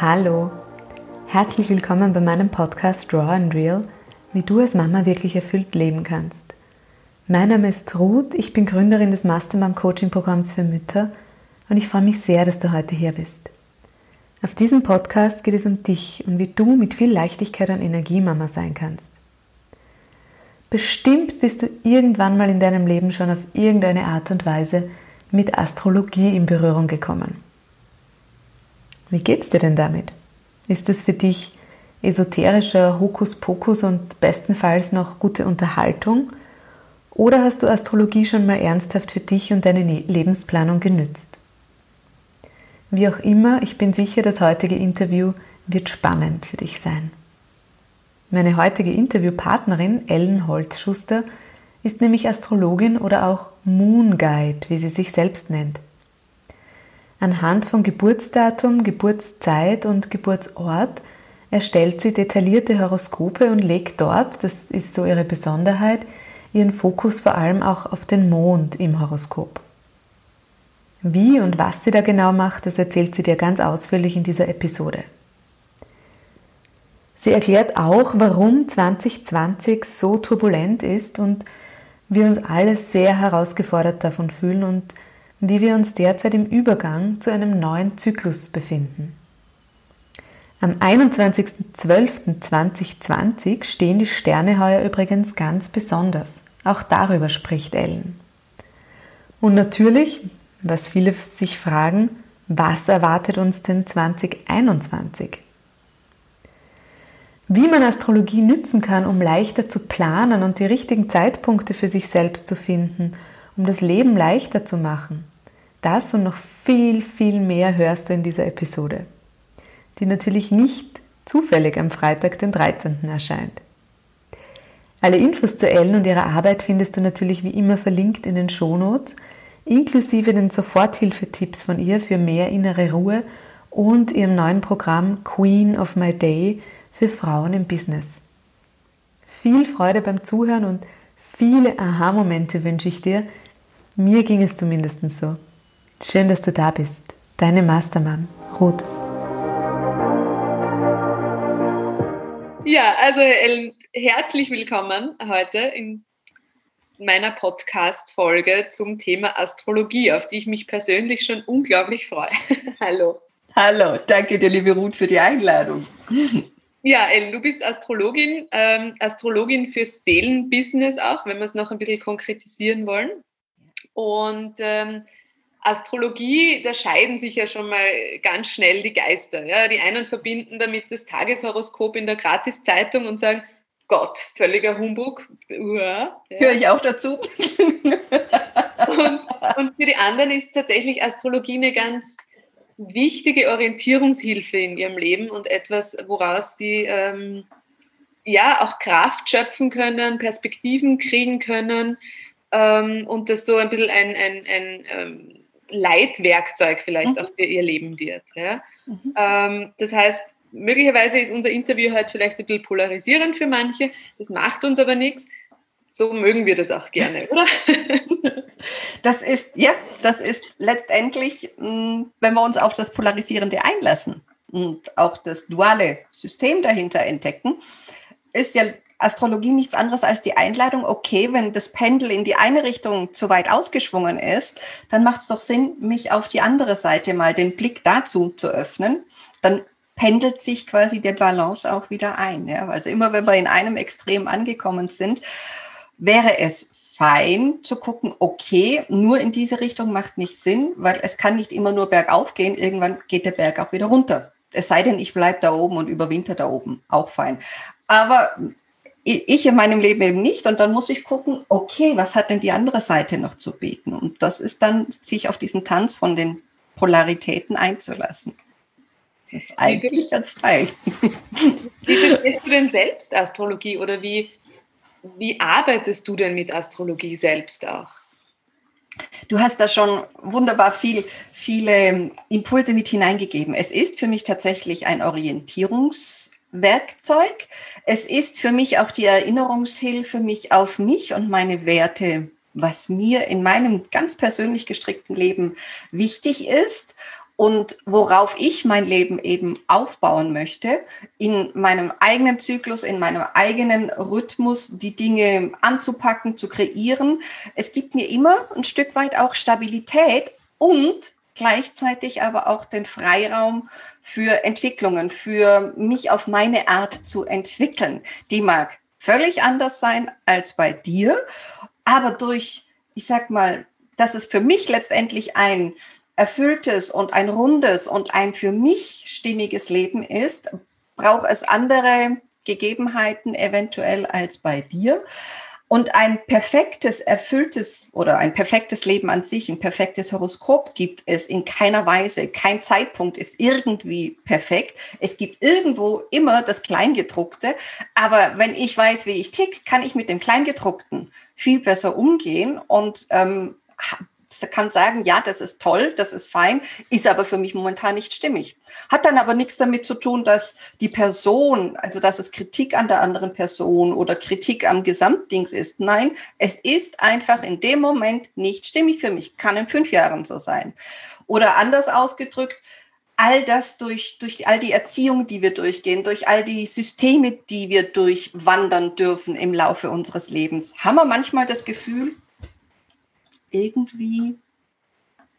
Hallo, herzlich willkommen bei meinem Podcast Draw and Real, wie du als Mama wirklich erfüllt leben kannst. Mein Name ist Ruth, ich bin Gründerin des Mastermom Coaching Programms für Mütter und ich freue mich sehr, dass du heute hier bist. Auf diesem Podcast geht es um dich und wie du mit viel Leichtigkeit und Energie Mama sein kannst. Bestimmt bist du irgendwann mal in deinem Leben schon auf irgendeine Art und Weise mit Astrologie in Berührung gekommen. Wie geht's dir denn damit? Ist es für dich esoterischer Hokuspokus und bestenfalls noch gute Unterhaltung? Oder hast du Astrologie schon mal ernsthaft für dich und deine ne-, Lebensplanung genützt? Wie auch immer, ich bin sicher, das heutige Interview wird spannend für dich sein. Meine heutige Interviewpartnerin Ellen Holzschuster ist nämlich Astrologin oder auch Moon Guide, wie sie sich selbst nennt. Anhand von Geburtsdatum, Geburtszeit und Geburtsort erstellt sie detaillierte Horoskope und legt dort, das ist so ihre Besonderheit, ihren Fokus vor allem auch auf den Mond im Horoskop. Wie und was sie da genau macht, das erzählt sie dir ganz ausführlich in dieser Episode. Sie erklärt auch, warum 2020 so turbulent ist und wir uns alle sehr herausgefordert davon fühlen und wie wir uns derzeit im Übergang zu einem neuen Zyklus befinden. Am 21.12.2020 stehen die Sterne heuer übrigens ganz besonders. Auch darüber spricht Ellen. Und natürlich, was viele sich fragen, was erwartet uns denn 2021? Wie man Astrologie nützen kann, um leichter zu planen und die richtigen Zeitpunkte für sich selbst zu finden, um das Leben leichter zu machen. Das und noch viel, viel mehr hörst du in dieser Episode, die natürlich nicht zufällig am Freitag, den 13. erscheint. Alle Infos zu Ellen und ihrer Arbeit findest du natürlich wie immer verlinkt in den Shownotes, inklusive den Soforthilfetipps von ihr für mehr innere Ruhe und ihrem neuen Programm Queen of My Day für Frauen im Business. Viel Freude beim Zuhören und viele Aha-Momente wünsche ich dir. Mir ging es zumindest so. Schön, dass du da bist. Deine Mastermann, Ruth. Ja, also Ellen, herzlich willkommen heute in meiner Podcast-Folge zum Thema Astrologie, auf die ich mich persönlich schon unglaublich freue. Hallo. Hallo, danke dir, liebe Ruth, für die Einladung. Ja, Ellen, du bist Astrologin, ähm, Astrologin fürs Seelenbusiness auch, wenn wir es noch ein bisschen konkretisieren wollen. Und ähm, Astrologie, da scheiden sich ja schon mal ganz schnell die Geister. Ja? Die einen verbinden damit das Tageshoroskop in der Gratiszeitung und sagen, Gott, völliger Humbug. Ja. Höre ich auch dazu. und, und, für die anderen ist tatsächlich Astrologie eine ganz wichtige Orientierungshilfe in ihrem Leben und etwas, woraus sie ähm, ja auch Kraft schöpfen können, Perspektiven kriegen können ähm, und das so ein bisschen ein, ein, ein ähm, Leitwerkzeug vielleicht mhm. auch für ihr Leben wird. Ja? Mhm. Ähm, das heißt, möglicherweise ist unser Interview heute vielleicht ein bisschen polarisierend für manche, das macht uns aber nichts. So mögen wir das auch gerne, oder? Das ist, ja, das ist letztendlich, mm, wenn wir uns auf das Polarisierende einlassen und auch das duale System dahinter entdecken, ist ja Astrologie nichts anderes als die Einladung, okay, wenn das Pendel in die eine Richtung zu weit ausgeschwungen ist, dann macht es doch Sinn, mich auf die andere Seite mal den Blick dazu zu öffnen. Dann pendelt sich quasi der Balance auch wieder ein. Ja? Also immer wenn wir in einem Extrem angekommen sind, wäre es fein zu gucken, okay, nur in diese Richtung macht nicht Sinn, weil es kann nicht immer nur bergauf gehen, irgendwann geht der Berg auch wieder runter. Es sei denn, ich bleibe da oben und überwinter da oben, auch fein. Aber ich in meinem Leben eben nicht. Und dann muss ich gucken, okay, was hat denn die andere Seite noch zu bieten? Und das ist dann, sich auf diesen Tanz von den Polaritäten einzulassen. Das ist eigentlich ganz frei. Wie verstehst du denn selbst Astrologie oder wie, wie arbeitest du denn mit Astrologie selbst auch? Du hast da schon wunderbar viel, viele Impulse mit hineingegeben. Es ist für mich tatsächlich ein Orientierungs- Werkzeug. Es ist für mich auch die Erinnerungshilfe, mich auf mich und meine Werte, was mir in meinem ganz persönlich gestrickten Leben wichtig ist. und worauf ich mein Leben eben aufbauen möchte, in meinem eigenen Zyklus, in meinem eigenen Rhythmus, die Dinge anzupacken, zu kreieren. Es gibt mir immer ein Stück weit auch Stabilität und gleichzeitig aber auch den Freiraum für Entwicklungen, für mich auf meine Art zu entwickeln. Die mag völlig anders sein als bei dir, aber durch, ich sag mal, dass es für mich letztendlich ein erfülltes und ein rundes und ein für mich stimmiges Leben ist, braucht es andere Gegebenheiten eventuell als bei dir. Und ein perfektes, erfülltes oder ein perfektes Leben an sich, ein perfektes Horoskop gibt es in keiner Weise. Kein Zeitpunkt ist irgendwie perfekt. Es gibt irgendwo immer das Kleingedruckte. Aber wenn ich weiß, wie ich tick, kann ich mit dem Kleingedruckten viel besser umgehen und ähm, kann sagen, ja, das ist toll, das ist fein, ist aber für mich momentan nicht stimmig. Hat dann aber nichts damit zu tun, dass die Person, also dass es Kritik an der anderen Person oder Kritik am Gesamtdings ist. Nein, es ist einfach in dem Moment nicht stimmig für mich. Kann in fünf Jahren so sein. Oder anders ausgedrückt, all das durch, durch all die Erziehung, die wir durchgehen, durch all die Systeme, die wir durchwandern dürfen im Laufe unseres Lebens, haben wir manchmal das Gefühl, irgendwie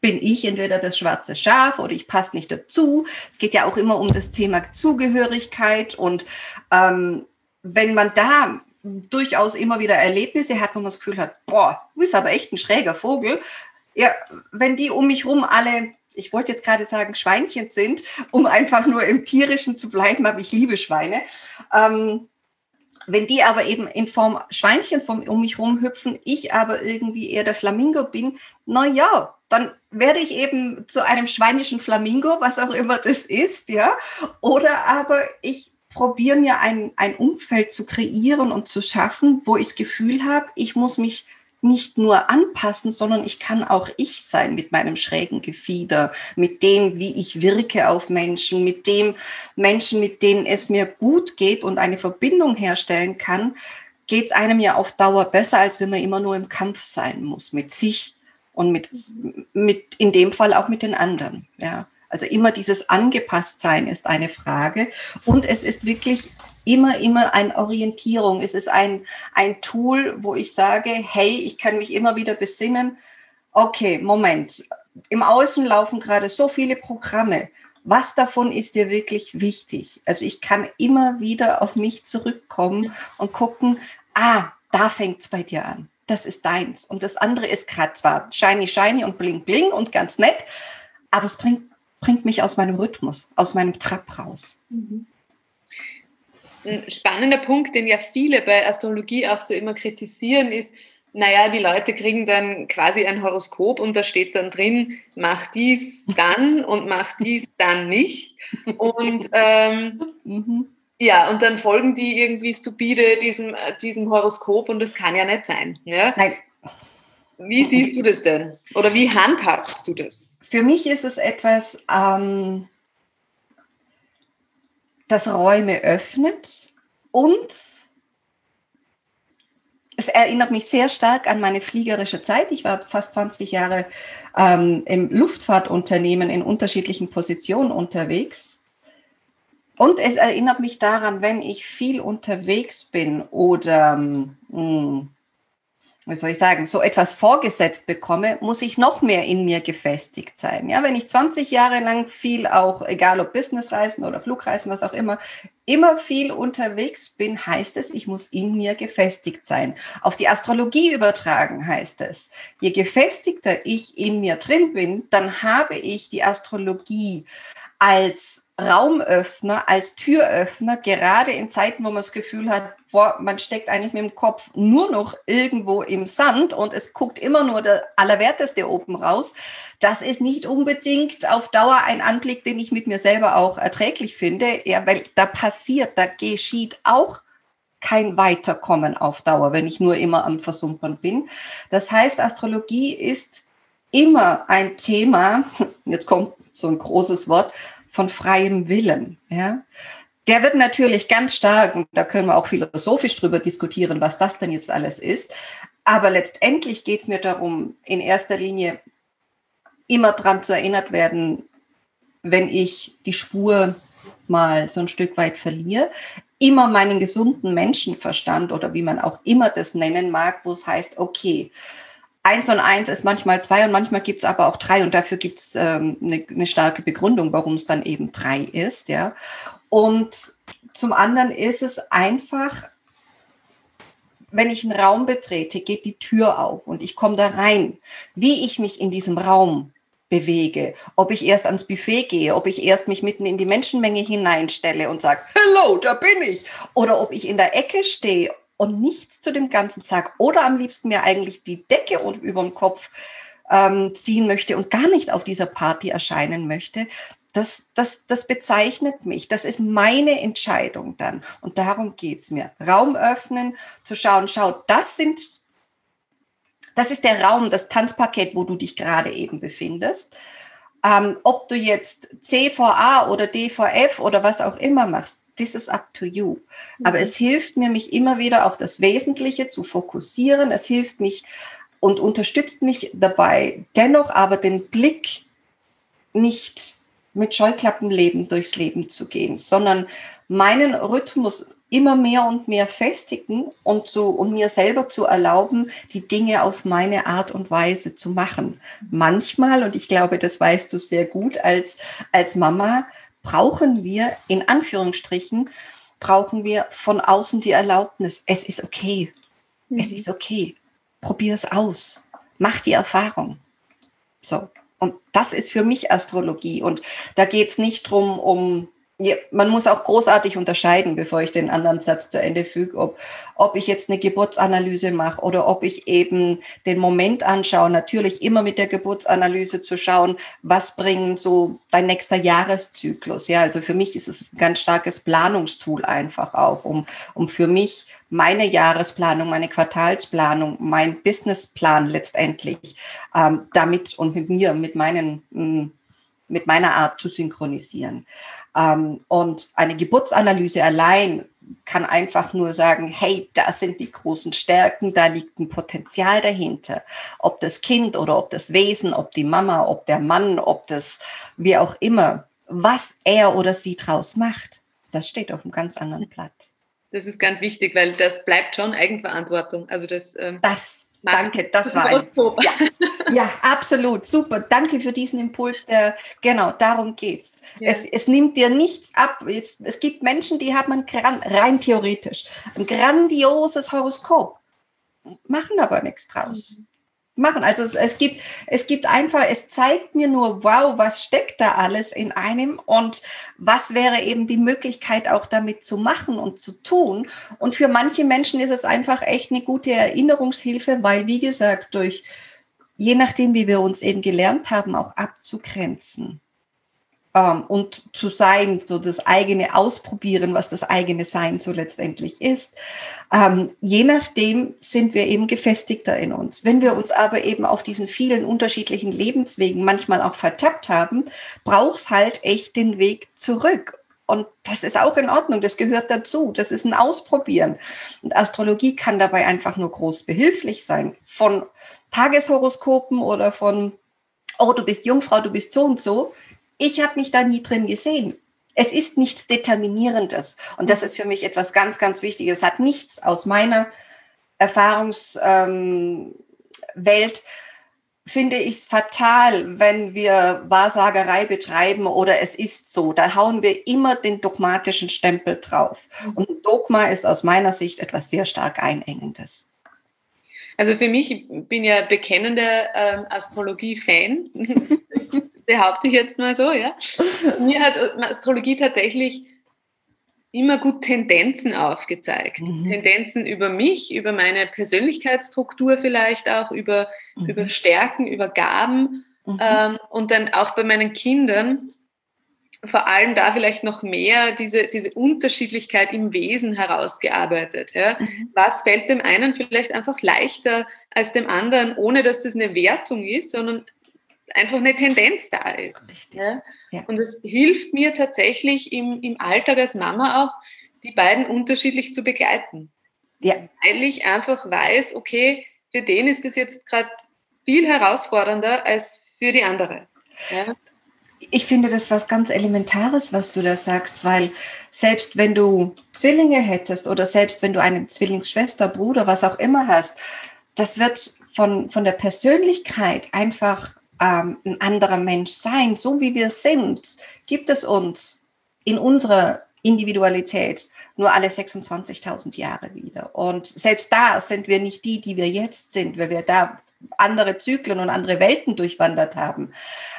bin ich entweder das schwarze Schaf oder ich passe nicht dazu. Es geht ja auch immer um das Thema Zugehörigkeit und ähm, wenn man da durchaus immer wieder Erlebnisse hat, wo man das Gefühl hat, boah, du bist aber echt ein schräger Vogel. Ja, wenn die um mich rum alle, ich wollte jetzt gerade sagen Schweinchen sind, um einfach nur im Tierischen zu bleiben, aber ich liebe Schweine. Ähm, wenn die aber eben in Form Schweinchen um mich rumhüpfen, ich aber irgendwie eher der Flamingo bin, na ja, dann werde ich eben zu einem schweinischen Flamingo, was auch immer das ist, ja. Oder aber ich probiere mir ein, ein Umfeld zu kreieren und zu schaffen, wo ich das Gefühl habe, ich muss mich nicht nur anpassen, sondern ich kann auch ich sein mit meinem schrägen Gefieder, mit dem, wie ich wirke auf Menschen, mit dem Menschen, mit denen es mir gut geht und eine Verbindung herstellen kann, geht es einem ja auf Dauer besser, als wenn man immer nur im Kampf sein muss mit sich und mit, mit in dem Fall auch mit den anderen. Ja. Also immer dieses Angepasstsein ist eine Frage. Und es ist wirklich immer, immer eine Orientierung. Es ist ein, ein Tool, wo ich sage, hey, ich kann mich immer wieder besinnen. Okay, Moment. Im Außen laufen gerade so viele Programme. Was davon ist dir wirklich wichtig? Also ich kann immer wieder auf mich zurückkommen und gucken, ah, da fängt's bei dir an. Das ist deins. Und das andere ist gerade zwar shiny, shiny und bling, bling und ganz nett, aber es bringt, bringt mich aus meinem Rhythmus, aus meinem Trab raus. Mhm. Ein spannender Punkt, den ja viele bei Astrologie auch so immer kritisieren, ist, naja, die Leute kriegen dann quasi ein Horoskop und da steht dann drin, mach dies dann und mach dies dann nicht. Und ähm, mhm. ja, und dann folgen die irgendwie stupide diesem, diesem Horoskop und das kann ja nicht sein. Ja? Nein. Wie siehst du das denn? Oder wie handhabst du das? Für mich ist es etwas, ähm, das Räume öffnet und es erinnert mich sehr stark an meine fliegerische Zeit. Ich war fast 20 Jahre ähm, im Luftfahrtunternehmen in unterschiedlichen Positionen unterwegs. Und es erinnert mich daran, wenn ich viel unterwegs bin oder mh, hm, wie soll ich sagen, so etwas vorgesetzt bekomme, muss ich noch mehr in mir gefestigt sein. Ja, wenn ich 20 Jahre lang viel auch, egal ob Businessreisen oder Flugreisen, was auch immer, immer viel unterwegs bin, heißt es, ich muss in mir gefestigt sein. Auf die Astrologie übertragen heißt es, je gefestigter ich in mir drin bin, dann habe ich die Astrologie als Raumöffner, als Türöffner, gerade in Zeiten, wo man das Gefühl hat, boah, man steckt eigentlich mit dem Kopf nur noch irgendwo im Sand und es guckt immer nur der Allerwerteste oben raus. Das ist nicht unbedingt auf Dauer ein Anblick, den ich mit mir selber auch erträglich finde, ja, weil da passiert, da geschieht auch kein Weiterkommen auf Dauer, wenn ich nur immer am Versumpern bin. Das heißt, Astrologie ist immer ein Thema, jetzt kommt so ein großes Wort, von freiem Willen. Ja? Der wird natürlich ganz stark, und da können wir auch philosophisch drüber diskutieren, was das denn jetzt alles ist. Aber letztendlich geht es mir darum, in erster Linie immer daran zu erinnert werden, wenn ich die Spur mal so ein Stück weit verliere, immer meinen gesunden Menschenverstand oder wie man auch immer das nennen mag, wo es heißt, okay, eins und eins ist manchmal zwei und manchmal gibt es aber auch drei und dafür gibt es ähm, eine, eine starke Begründung, warum es dann eben drei ist, ja. Und zum anderen ist es einfach, wenn ich einen Raum betrete, geht die Tür auf und ich komme da rein. Wie ich mich in diesem Raum bewege, ob ich erst ans Buffet gehe, ob ich erst mich mitten in die Menschenmenge hineinstelle und sage, hello, da bin ich, oder ob ich in der Ecke stehe und nichts zu dem Ganzen sage oder am liebsten mir eigentlich die Decke über dem Kopf ähm, ziehen möchte und gar nicht auf dieser Party erscheinen möchte, das, das, das bezeichnet mich. Das ist meine Entscheidung dann. Und darum geht's mir. Raum öffnen, zu schauen, schau, das sind, das ist der Raum, das Tanzpaket, wo du dich gerade eben befindest. Ähm, ob du jetzt CVA oder DVF oder was auch immer machst, this is up to you. Aber mhm. es hilft mir, mich immer wieder auf das Wesentliche zu fokussieren. Es hilft mich und unterstützt mich dabei, dennoch aber den Blick nicht mit Scheuklappenleben durchs Leben zu gehen, sondern meinen Rhythmus immer mehr und mehr festigen und so und mir selber zu erlauben, die Dinge auf meine Art und Weise zu machen. Manchmal, und ich glaube, das weißt du sehr gut als, als Mama, brauchen wir in Anführungsstrichen, brauchen wir von außen die Erlaubnis. Es ist okay. Mhm. Es ist okay. Probier es aus. Mach die Erfahrung. So. Und das ist für mich Astrologie. Und da geht es nicht drum um ja, man muss auch großartig unterscheiden, bevor ich den anderen Satz zu Ende füge, ob, ob ich jetzt eine Geburtsanalyse mache oder ob ich eben den Moment anschaue. Natürlich immer mit der Geburtsanalyse zu schauen, was bringt so dein nächster Jahreszyklus. Ja, also für mich ist es ein ganz starkes Planungstool einfach auch, um, um für mich meine Jahresplanung, meine Quartalsplanung, mein Businessplan letztendlich ähm, damit und mit mir, mit meinen, mm, mit meiner Art zu synchronisieren. Ähm, und eine Geburtsanalyse allein kann einfach nur sagen, hey, da sind die großen Stärken, da liegt ein Potenzial dahinter. Ob das Kind oder ob das Wesen, ob die Mama, ob der Mann, ob das wie auch immer, was er oder sie draus macht, das steht auf einem ganz anderen Blatt. Das ist ganz wichtig, weil das bleibt schon Eigenverantwortung. Also das, ähm, das Danke, das war ein, ja, ja, absolut, super. Danke für diesen Impuls. Der, genau, darum geht's. Ja. Es, es nimmt dir nichts ab. Es, es gibt Menschen, die haben ein, rein theoretisch ein grandioses Horoskop, machen aber nichts draus. Mhm machen. Also es, es, gibt, es gibt einfach, es zeigt mir nur, wow, was steckt da alles in einem und was wäre eben die Möglichkeit auch damit zu machen und zu tun. Und für manche Menschen ist es einfach echt eine gute Erinnerungshilfe, weil, wie gesagt, durch, je nachdem, wie wir uns eben gelernt haben, auch abzugrenzen und zu sein, so das eigene Ausprobieren, was das eigene Sein so letztendlich ist. Ähm, je nachdem sind wir eben gefestigter in uns. Wenn wir uns aber eben auf diesen vielen unterschiedlichen Lebenswegen manchmal auch vertappt haben, braucht's halt echt den Weg zurück. Und das ist auch in Ordnung, das gehört dazu, das ist ein Ausprobieren. Und Astrologie kann dabei einfach nur groß behilflich sein. Von Tageshoroskopen oder von, oh, du bist Jungfrau, du bist so und so, ich habe mich da nie drin gesehen. Es ist nichts Determinierendes. Und das ist für mich etwas ganz, ganz Wichtiges. Es hat nichts aus meiner Erfahrungswelt, ähm, finde ich es fatal, wenn wir Wahrsagerei betreiben oder es ist so. Da hauen wir immer den dogmatischen Stempel drauf. Und Dogma ist aus meiner Sicht etwas sehr stark Einengendes. Also für mich, ich bin ja bekennender ähm, Astrologie-Fan. behaupte ich jetzt mal so, ja. Mir hat Astrologie tatsächlich immer gut Tendenzen aufgezeigt. Mhm. Tendenzen über mich, über meine Persönlichkeitsstruktur vielleicht auch, über, mhm. über Stärken, über Gaben mhm. ähm, und dann auch bei meinen Kindern vor allem da vielleicht noch mehr diese, diese Unterschiedlichkeit im Wesen herausgearbeitet. Ja? Mhm. Was fällt dem einen vielleicht einfach leichter als dem anderen, ohne dass das eine Wertung ist, sondern einfach eine Tendenz da ist. Ja? Ja. Und es hilft mir tatsächlich im, im Alltag als Mama auch, die beiden unterschiedlich zu begleiten. Ja. Weil ich einfach weiß, okay, für den ist es jetzt gerade viel herausfordernder als für die andere. Ja? ich finde das was ganz Elementares, was du da sagst, weil selbst wenn du Zwillinge hättest oder selbst wenn du eine Zwillingsschwester, Bruder, was auch immer hast, das wird von, von der Persönlichkeit einfach ähm, ein anderer Mensch sein. So wie wir sind, gibt es uns in unserer Individualität nur alle 26.000 Jahre wieder. Und selbst da sind wir nicht die, die wir jetzt sind, weil wir da andere Zyklen und andere Welten durchwandert haben.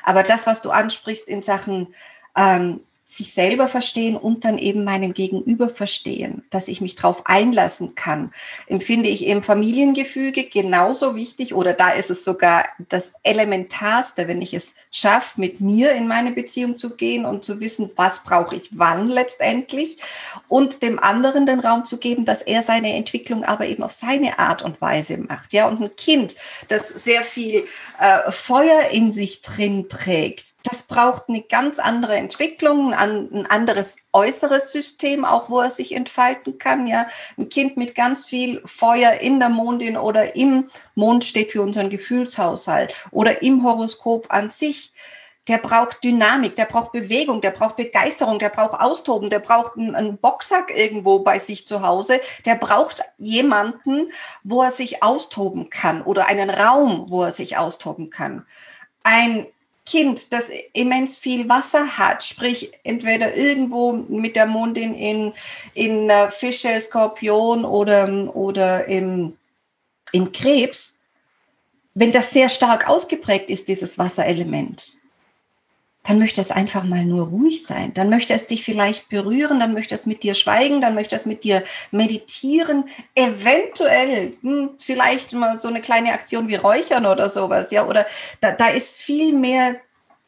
Aber das, was du ansprichst in Sachen ähm, sich selber verstehen und dann eben meinen Gegenüber verstehen, dass ich mich darauf einlassen kann, empfinde ich im Familiengefüge genauso wichtig oder da ist es sogar das Elementarste, wenn ich es schaffe, mit mir in meine Beziehung zu gehen und zu wissen, was brauche ich wann letztendlich und dem anderen den Raum zu geben, dass er seine Entwicklung aber eben auf seine Art und Weise macht. Ja, und ein Kind, das sehr viel äh, Feuer in sich drin trägt, das braucht eine ganz andere Entwicklung, ein anderes äußeres System, auch wo er sich entfalten kann. Ja, ein Kind mit ganz viel Feuer in der Mondin oder im Mond steht für unseren Gefühlshaushalt oder im Horoskop an sich. Der braucht Dynamik, der braucht Bewegung, der braucht Begeisterung, der braucht Austoben, der braucht einen, einen Boxsack irgendwo bei sich zu Hause, der braucht jemanden, wo er sich austoben kann oder einen Raum, wo er sich austoben kann. Ein Kind, das immens viel Wasser hat, sprich entweder irgendwo mit der Mondin in, in äh, Fische, Skorpion oder, oder im, im Krebs, wenn das sehr stark ausgeprägt ist, dieses Wasserelement, dann möchte es einfach mal nur ruhig sein. Dann möchte es dich vielleicht berühren, dann möchte es mit dir schweigen, dann möchte es mit dir meditieren, eventuell hm, vielleicht mal so eine kleine Aktion wie Räuchern oder sowas, ja, oder da, da ist viel mehr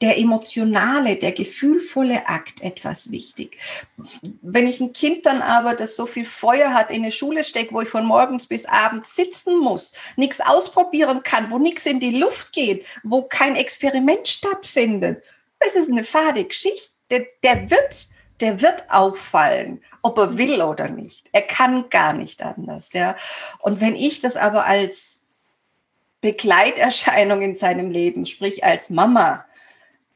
der emotionale, der gefühlvolle Akt etwas wichtig. Wenn ich ein Kind dann aber, das so viel Feuer hat, in eine Schule stecke, wo ich von morgens bis abends sitzen muss, nichts ausprobieren kann, wo nichts in die Luft geht, wo kein Experiment stattfindet, das ist eine fade Geschichte. Der, der wird, der wird auffallen, ob er will oder nicht. Er kann gar nicht anders, ja. Und wenn ich das aber als Begleiterscheinung in seinem Leben, sprich als Mama,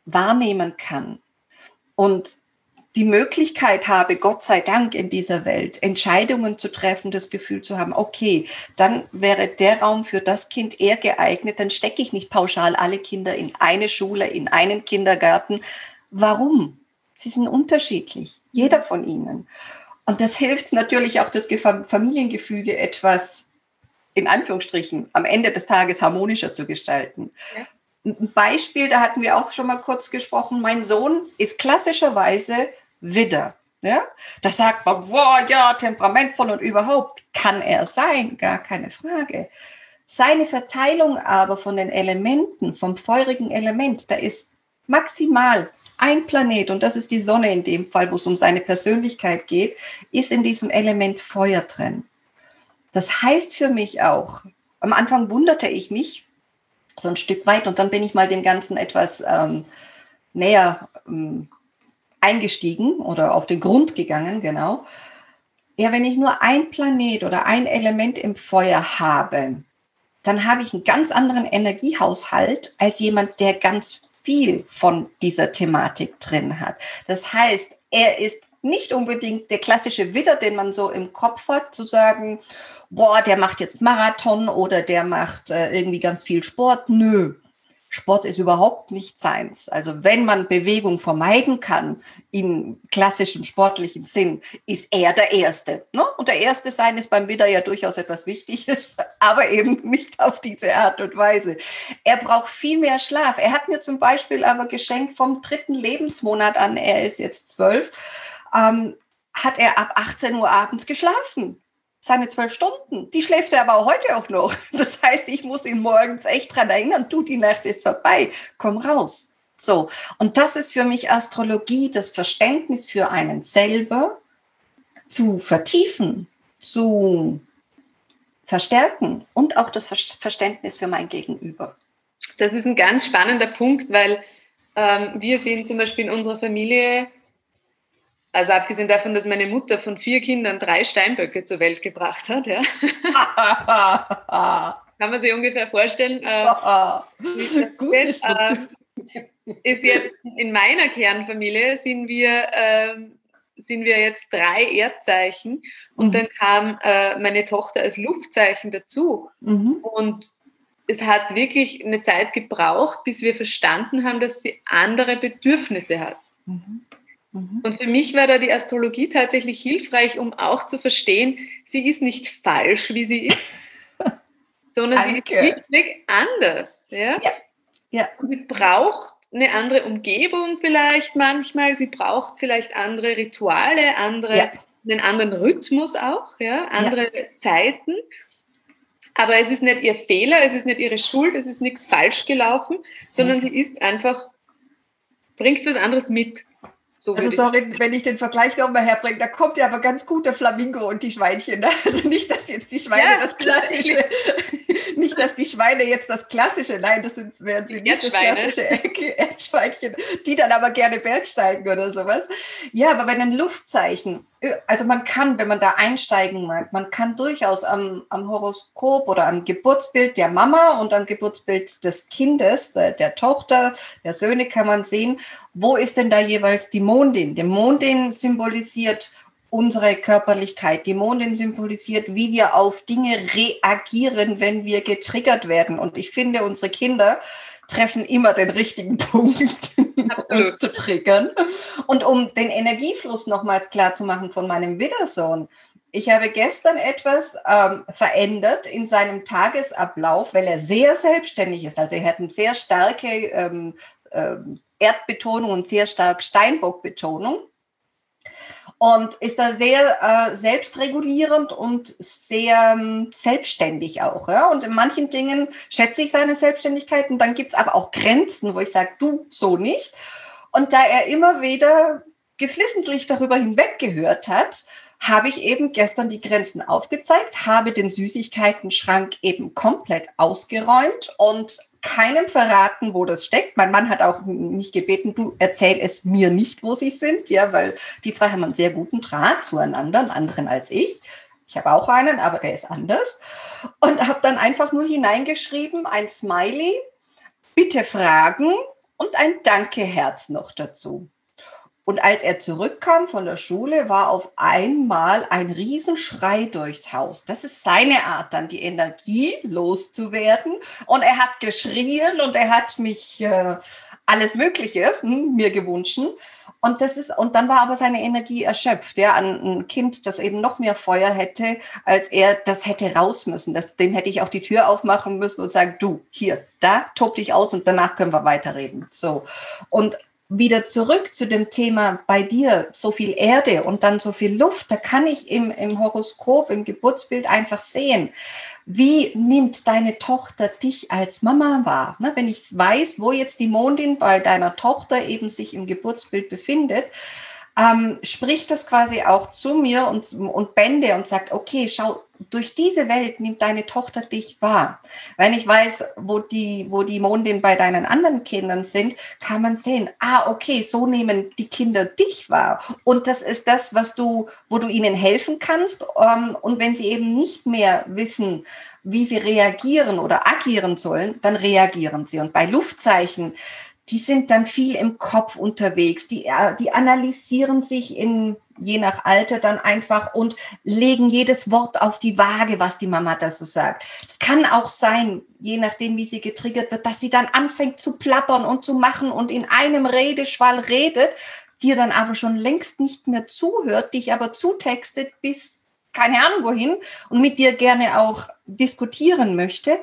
wahrnehmen kann und die Möglichkeit habe, Gott sei Dank in dieser Welt, Entscheidungen zu treffen, das Gefühl zu haben, okay, dann wäre der Raum für das Kind eher geeignet, dann stecke ich nicht pauschal alle Kinder in eine Schule, in einen Kindergarten. Warum? Sie sind unterschiedlich, jeder von ihnen. Und das hilft natürlich auch das Familiengefüge etwas, in Anführungsstrichen, am Ende des Tages harmonischer zu gestalten. Ja. Ein Beispiel, da hatten wir auch schon mal kurz gesprochen, mein Sohn ist klassischerweise Widder. Ja? Da sagt man, boah, ja, temperamentvoll und überhaupt kann er sein, gar keine Frage. Seine Verteilung aber von den Elementen, vom feurigen Element, da ist maximal ein Planet, und das ist die Sonne in dem Fall, wo es um seine Persönlichkeit geht, ist in diesem Element Feuer drin. Das heißt für mich auch, am Anfang wunderte ich mich, so ein Stück weit. Und dann bin ich mal dem Ganzen etwas ähm, näher ähm, eingestiegen oder auf den Grund gegangen, genau. Ja, wenn ich nur ein Planet oder ein Element im Feuer habe, dann habe ich einen ganz anderen Energiehaushalt als jemand, der ganz viel von dieser Thematik drin hat. Das heißt, er ist nicht unbedingt der klassische Widder, den man so im Kopf hat, zu sagen, boah, der macht jetzt Marathon oder der macht äh, irgendwie ganz viel Sport. Nö. Sport ist überhaupt nicht seins. Also wenn man Bewegung vermeiden kann im klassischen sportlichen Sinn, ist er der Erste. Ne? Und der Erste sein ist beim Widder ja durchaus etwas Wichtiges, aber eben nicht auf diese Art und Weise. Er braucht viel mehr Schlaf. Er hat mir zum Beispiel aber geschenkt vom dritten Lebensmonat an, er ist jetzt zwölf, ähm, hat er ab 18 Uhr abends geschlafen. Seine zwölf Stunden. Die schläft er aber auch heute auch noch. Das heißt, ich muss ihn morgens echt dran erinnern, du, die Nacht ist vorbei, komm raus. So. Und das ist für mich Astrologie, das Verständnis für einen selber zu vertiefen, zu verstärken und auch das Verständnis für mein Gegenüber. Das ist ein ganz spannender Punkt, weil ähm, wir sehen zum Beispiel in unserer Familie also abgesehen davon, dass meine Mutter von vier Kindern drei Steinböcke zur Welt gebracht hat, ja. Kann man sich ungefähr vorstellen. Äh, Gute äh, ist jetzt in meiner Kernfamilie sind wir, ähm, sind wir jetzt drei Erdzeichen und mhm. dann kam äh, meine Tochter als Luftzeichen dazu. Mhm. Und es hat wirklich eine Zeit gebraucht, bis wir verstanden haben, dass sie andere Bedürfnisse hat. Mhm. Mhm. Und für mich war da die Astrologie tatsächlich hilfreich, um auch zu verstehen, sie ist nicht falsch, wie sie ist, sondern sie ist wirklich anders. Ja? ja. ja. Sie braucht eine andere Umgebung vielleicht manchmal, sie braucht vielleicht andere Rituale, andere, ja. einen anderen Rhythmus auch, ja? andere ja. Zeiten. Aber es ist nicht ihr Fehler, es ist nicht ihre Schuld, es ist nichts falsch gelaufen, sondern mhm. sie ist einfach, bringt was anderes mit. So also sorry, wenn ich den Vergleich nochmal herbringe, da kommt ja aber ganz gut der Flamingo und die Schweinchen. Ne? Also nicht, dass jetzt die Schweine ja, das Klassische, nicht, dass die Schweine jetzt das Klassische, nein, das sind, wären sie nicht das klassische Erdschweinchen, die dann aber gerne Bergsteigen oder sowas. Ja, aber wenn ein Luftzeichen also man kann, wenn man da einsteigen mag, man kann durchaus am, am, Horoskop oder am Geburtsbild der Mama und am Geburtsbild des Kindes, der, der, Tochter, der Söhne, kann man sehen, wo ist denn da jeweils die Mondin? Die Mondin symbolisiert unsere Körperlichkeit. Die Mondin symbolisiert, wie wir auf Dinge reagieren, wenn wir getriggert werden. Und ich finde, unsere Kinder treffen immer den richtigen Punkt, uns zu triggern. Und um den Energiefluss nochmals klar zu machen von meinem Widdersohn, ich habe gestern etwas ähm, verändert in seinem Tagesablauf, weil er sehr selbstständig ist. Also er hat eine sehr starke ähm, ähm, Erdbetonung und sehr stark Steinbockbetonung und ist da sehr äh, selbstregulierend und sehr ähm, selbstständig auch. Ja? Und in manchen Dingen schätze ich seine Selbstständigkeit und dann gibt es aber auch Grenzen, wo ich sage, du so nicht. Und da er immer wieder geflissentlich darüber hinweg gehört hat, habe ich eben gestern die Grenzen aufgezeigt, habe den Süßigkeiten-Schrank eben komplett ausgeräumt und keinem verraten, wo das steckt. Mein Mann hat auch mich gebeten, du erzähl es mir nicht, wo sie sind, ja, weil die zwei haben einen sehr guten Draht zueinander, einen anderen als ich. Ich habe auch einen, aber der ist anders. Und habe dann einfach nur hineingeschrieben, ein Smiley, bitte fragen und ein Danke-Herz noch dazu. Und als er zurückkam von der Schule, war auf einmal ein Riesenschrei durchs Haus. Das ist seine Art, dann die Energie loszuwerden. Und er hat geschrien und er hat mich äh, alles Mögliche hm, mir gewünscht. Und das ist, und dann war aber seine Energie erschöpft, ja, an ein Kind, das eben noch mehr Feuer hätte, als er das hätte raus müssen. Das, dem hätte ich auch die Tür aufmachen müssen und sagen, du, hier, da tob dich aus und danach können wir weiterreden. So. Und wieder zurück zu dem Thema bei dir, so viel Erde und dann so viel Luft, da kann ich im, im Horoskop, im Geburtsbild einfach sehen, wie nimmt deine Tochter dich als Mama wahr? Ne, wenn ich weiß, wo jetzt die Mondin bei deiner Tochter eben sich im Geburtsbild befindet, ähm, spricht das quasi auch zu mir und, und Bände und sagt, okay, schau, durch diese Welt nimmt deine Tochter dich wahr. Wenn ich weiß, wo die, wo die Mondin bei deinen anderen Kindern sind, kann man sehen, ah, okay, so nehmen die Kinder dich wahr. Und das ist das, was du, wo du ihnen helfen kannst. Ähm, und wenn sie eben nicht mehr wissen, wie sie reagieren oder agieren sollen, dann reagieren sie. Und bei Luftzeichen die sind dann viel im Kopf unterwegs, die, äh, die analysieren sich in, je nach Alter dann einfach und legen jedes Wort auf die Waage, was die Mama da so sagt. Es kann auch sein, je nachdem, wie sie getriggert wird, dass sie dann anfängt zu plappern und zu machen und in einem Redeschwall redet, dir dann aber schon längst nicht mehr zuhört, dich aber zutextet bis keine Ahnung wohin und mit dir gerne auch diskutieren möchte.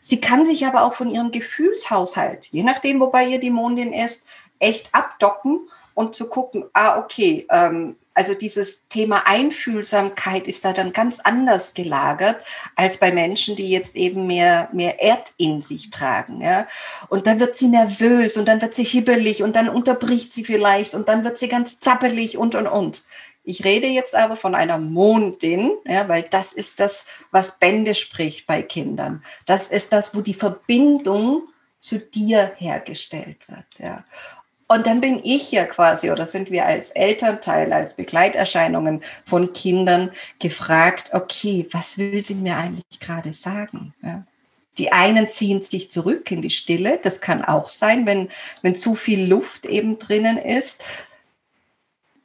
Sie kann sich aber auch von ihrem Gefühlshaushalt, je nachdem, wobei ihr die Mondin ist, echt abdocken und zu gucken, ah, okay, ähm, also dieses Thema Einfühlsamkeit ist da dann ganz anders gelagert als bei Menschen, die jetzt eben mehr, mehr Erd in sich tragen. Ja? Und dann wird sie nervös und dann wird sie hibbelig und dann unterbricht sie vielleicht und dann wird sie ganz zappelig und, und, und. Ich rede jetzt aber von einer Mondin, ja, weil das ist das, was Bände spricht bei Kindern. Das ist das, wo die Verbindung zu dir hergestellt wird. Ja. Und dann bin ich ja quasi, oder sind wir als Elternteil, als Begleiterscheinungen von Kindern gefragt, okay, was will sie mir eigentlich gerade sagen? Ja. Die einen ziehen sich zurück in die Stille. Das kann auch sein, wenn, wenn zu viel Luft eben drinnen ist.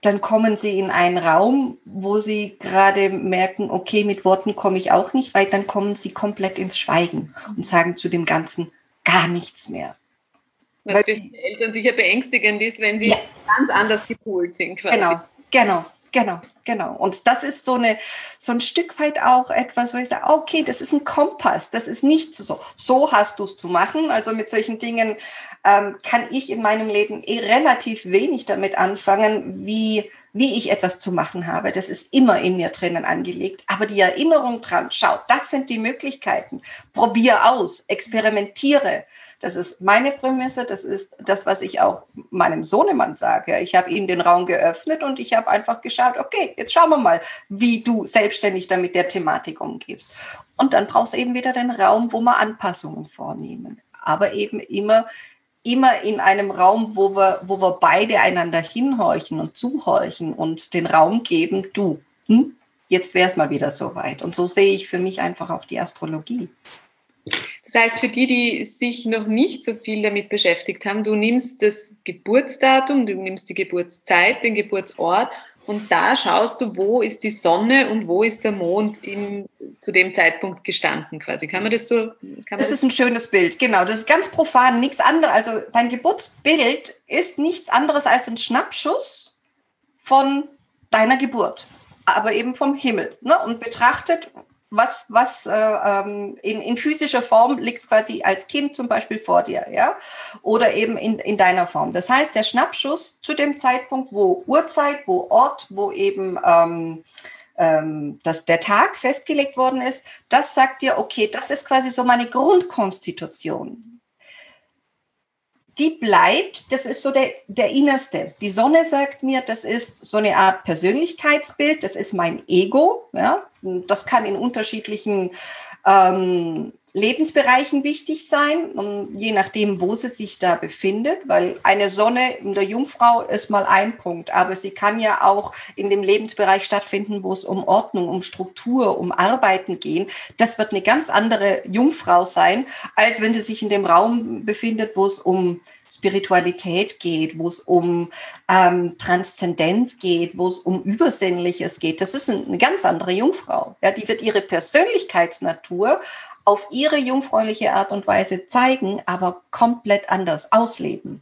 Dann kommen sie in einen Raum, wo sie gerade merken, okay, mit Worten komme ich auch nicht weit. Dann kommen sie komplett ins Schweigen und sagen zu dem Ganzen gar nichts mehr. Was für die Eltern sicher beängstigend ist, wenn sie ja. ganz anders gepolt sind. Quasi. Genau, genau. Genau, genau. Und das ist so, eine, so ein Stück weit auch etwas, wo ich sage, okay, das ist ein Kompass, das ist nicht so, so hast du es zu machen. Also mit solchen Dingen ähm, kann ich in meinem Leben eh relativ wenig damit anfangen, wie, wie ich etwas zu machen habe. Das ist immer in mir drinnen angelegt. Aber die Erinnerung dran, schau, das sind die Möglichkeiten. Probier aus, experimentiere. Das ist meine Prämisse, das ist das, was ich auch meinem Sohnemann sage. Ich habe ihm den Raum geöffnet und ich habe einfach geschaut, okay, jetzt schauen wir mal, wie du selbstständig damit der Thematik umgibst. Und dann brauchst du eben wieder den Raum, wo wir Anpassungen vornehmen. Aber eben immer immer in einem Raum, wo wir, wo wir beide einander hinhorchen und zuhorchen und den Raum geben, du, hm, jetzt wäre es mal wieder soweit. Und so sehe ich für mich einfach auch die Astrologie. Das heißt, für die, die sich noch nicht so viel damit beschäftigt haben, du nimmst das Geburtsdatum, du nimmst die Geburtszeit, den Geburtsort und da schaust du, wo ist die Sonne und wo ist der Mond im, zu dem Zeitpunkt gestanden quasi. Kann man das so? das, das ist ein schönes Bild, genau. Das ist ganz profan, nichts anderes. Also dein Geburtsbild ist nichts anderes als ein Schnappschuss von deiner Geburt, aber eben vom Himmel. Ne? Und betrachtet, was, was äh, ähm, in, in physischer Form liegt quasi als Kind zum Beispiel vor dir, ja, oder eben in, in deiner Form. Das heißt, der Schnappschuss zu dem Zeitpunkt, wo Uhrzeit, wo Ort, wo eben ähm, ähm, dass der Tag festgelegt worden ist, das sagt dir, okay, das ist quasi so meine Grundkonstitution die bleibt, das ist so der, der Innerste. Die Sonne sagt mir, das ist so eine Art Persönlichkeitsbild, das ist mein Ego. Ja? Das kann in unterschiedlichen ähm, Lebensbereichen wichtig sein, je nachdem, wo sie sich da befindet, weil eine Sonne in der Jungfrau ist mal ein Punkt, aber sie kann ja auch in dem Lebensbereich stattfinden, wo es um Ordnung, um Struktur, um Arbeiten gehen. Das wird eine ganz andere Jungfrau sein, als wenn sie sich in dem Raum befindet, wo es um Spiritualität geht, wo es um ähm, Transzendenz geht, wo es um Übersinnliches geht. Das ist eine ganz andere Jungfrau. Ja, die wird ihre Persönlichkeitsnatur auf ihre jungfräuliche Art und Weise zeigen, aber komplett anders ausleben.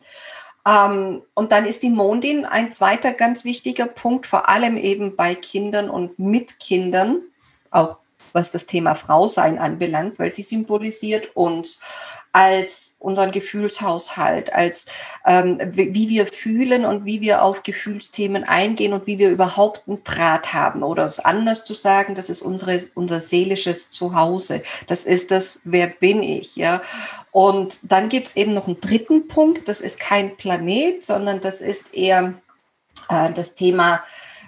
Ähm, und dann ist die Mondin ein zweiter ganz wichtiger Punkt, vor allem eben bei Kindern und mit Kindern, auch was das Thema Frausein anbelangt, weil sie symbolisiert uns als unseren Gefühlshaushalt, als ähm, wie wir fühlen und wie wir auf Gefühlsthemen eingehen und wie wir überhaupt einen Draht haben. Oder es anders zu sagen, das ist unsere, unser seelisches Zuhause. Das ist das, wer bin ich, ja. Und dann gibt es eben noch einen dritten Punkt, das ist kein Planet, sondern das ist eher äh, das Thema,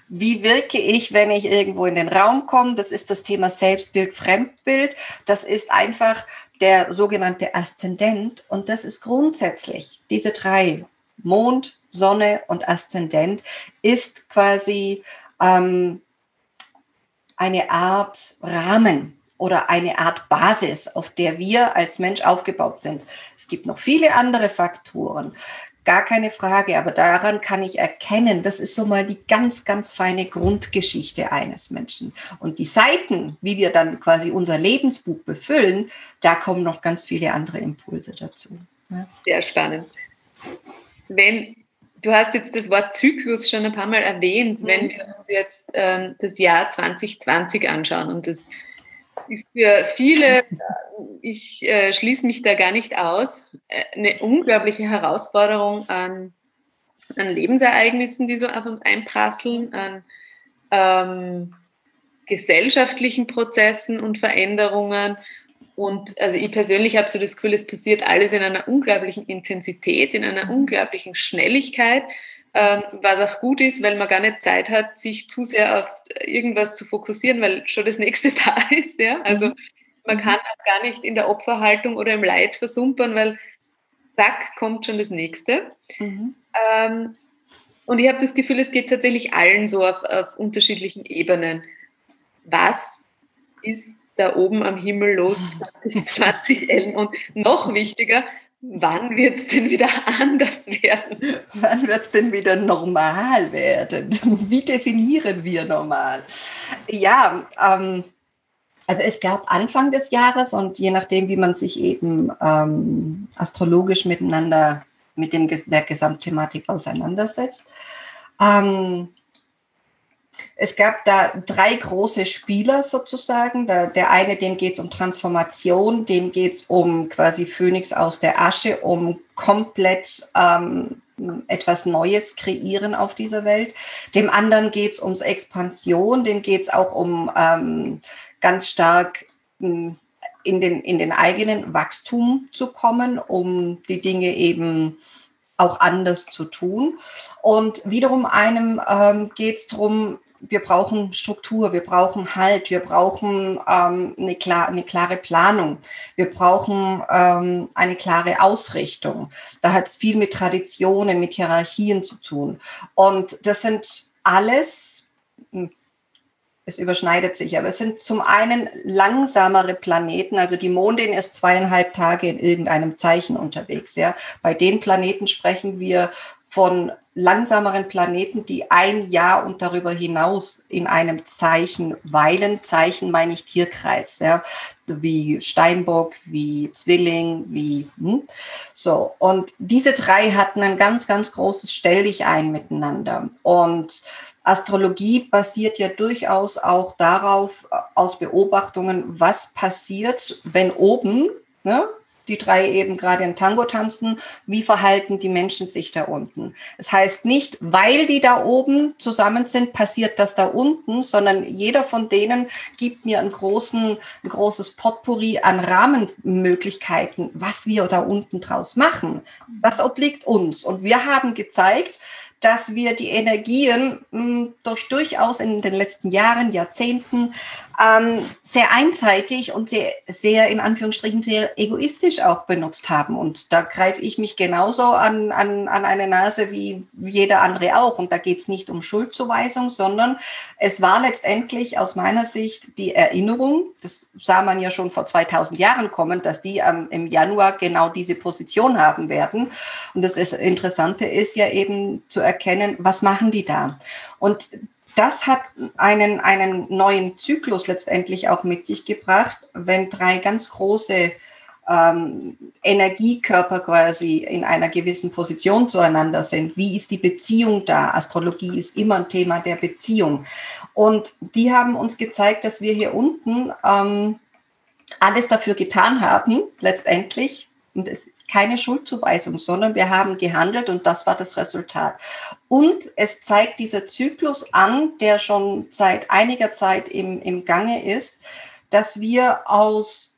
wie wirke ich, wenn ich irgendwo in den Raum komme? Das ist das Thema Selbstbild, Fremdbild. Das ist einfach der sogenannte Aszendent. Und das ist grundsätzlich, diese drei, Mond, Sonne und Aszendent, ist quasi ähm, eine Art Rahmen oder eine Art Basis, auf der wir als Mensch aufgebaut sind. Es gibt noch viele andere Faktoren. Gar keine Frage, aber daran kann ich erkennen, das ist so mal die ganz, ganz feine Grundgeschichte eines Menschen. Und die Seiten, wie wir dann quasi unser Lebensbuch befüllen, da kommen noch ganz viele andere Impulse dazu. Ja. Sehr spannend. Wenn du hast jetzt das Wort Zyklus schon ein paar Mal erwähnt, mhm. wenn wir uns jetzt ähm, das Jahr 2020 anschauen und das ist für viele, ich äh, schließe mich da gar nicht aus, äh, eine unglaubliche Herausforderung an, an Lebensereignissen, die so auf uns einprasseln, an ähm, gesellschaftlichen Prozessen und Veränderungen. Und also ich persönlich habe so das Gefühl, es passiert alles in einer unglaublichen Intensität, in einer unglaublichen Schnelligkeit was auch gut ist, weil man gar nicht Zeit hat, sich zu sehr auf irgendwas zu fokussieren, weil schon das nächste da ist. Ja? Also mhm. man kann auch gar nicht in der Opferhaltung oder im Leid versumpern, weil zack, kommt schon das nächste. Mhm. Ähm, und ich habe das Gefühl, es geht tatsächlich allen so auf, auf unterschiedlichen Ebenen. Was ist da oben am Himmel los 2020 Ellen? Und noch wichtiger, wann wird es denn wieder anders werden? Wann wird es denn wieder normal werden? Wie definieren wir normal? Ja, ähm, also es gab Anfang des Jahres und je nachdem, wie man sich eben ähm, astrologisch miteinander mit dem, der Gesamtthematik auseinandersetzt, ähm, es gab da drei große Spieler sozusagen. Der, der eine, dem geht es um Transformation, dem geht es um quasi Phönix aus der Asche, um komplett ähm, etwas Neues kreieren auf dieser Welt. Dem anderen geht es ums Expansion, dem geht es auch um ähm, ganz stark hm, in den, in den eigenen Wachstum zu kommen, um die Dinge eben auch anders zu tun. Und wiederum einem ähm, geht es darum, wir brauchen Struktur, wir brauchen Halt, wir brauchen ähm, eine, klar, eine klare Planung, wir brauchen ähm, eine klare Ausrichtung. Da hat es viel mit Traditionen, mit Hierarchien zu tun. Und das sind alles, hm, es überschneidet sich, aber es sind zum einen langsamere Planeten, also die Mondin ist zweieinhalb Tage in irgendeinem Zeichen unterwegs. Ja. Bei den Planeten sprechen wir von langsameren Planeten, die ein Jahr und darüber hinaus in einem Zeichen weilen. Zeichen meine ich Tierkreis, ja, wie Steinbock, wie Zwilling, wie hm. so. Und diese drei hatten ein ganz, ganz großes Stell dich ein miteinander. Und Astrologie basiert ja durchaus auch darauf, aus Beobachtungen, was passiert, wenn oben, ne, die drei eben gerade in Tango tanzen, wie verhalten die Menschen sich da unten. Es das heißt nicht, weil die da oben zusammen sind, passiert das da unten, sondern jeder von denen gibt mir einen großen, ein großes Potpourri an Rahmenmöglichkeiten, was wir da unten draus machen. Das obliegt uns. Und wir haben gezeigt, dass wir die Energien hm, durch durchaus in den letzten Jahren, Jahrzehnten ähm, sehr einseitig und sehr, sehr in Anführungsstrichen sehr egoistisch auch benutzt haben. Und da greife ich mich genauso an, an, an eine Nase wie jeder andere auch. Und da geht es nicht um Schuldzuweisung, sondern es war letztendlich aus meiner Sicht die Erinnerung, das sah man ja schon vor 2000 Jahren kommen, dass die ähm, im Januar genau diese Position haben werden. Und das ist, Interessante ist ja eben zu erkennen, was machen die da? Und das hat einen, einen neuen Zyklus letztendlich auch mit sich gebracht, wenn drei ganz große ähm, Energiekörper quasi in einer gewissen Position zueinander sind. Wie ist die Beziehung da? Astrologie ist immer ein Thema der Beziehung. Und die haben uns gezeigt, dass wir hier unten ähm, alles dafür getan haben, letztendlich, und es ist keine Schuldzuweisung, sondern wir haben gehandelt und das war das Resultat. Und es zeigt dieser Zyklus an, der schon seit einiger Zeit im, im Gange ist, dass wir aus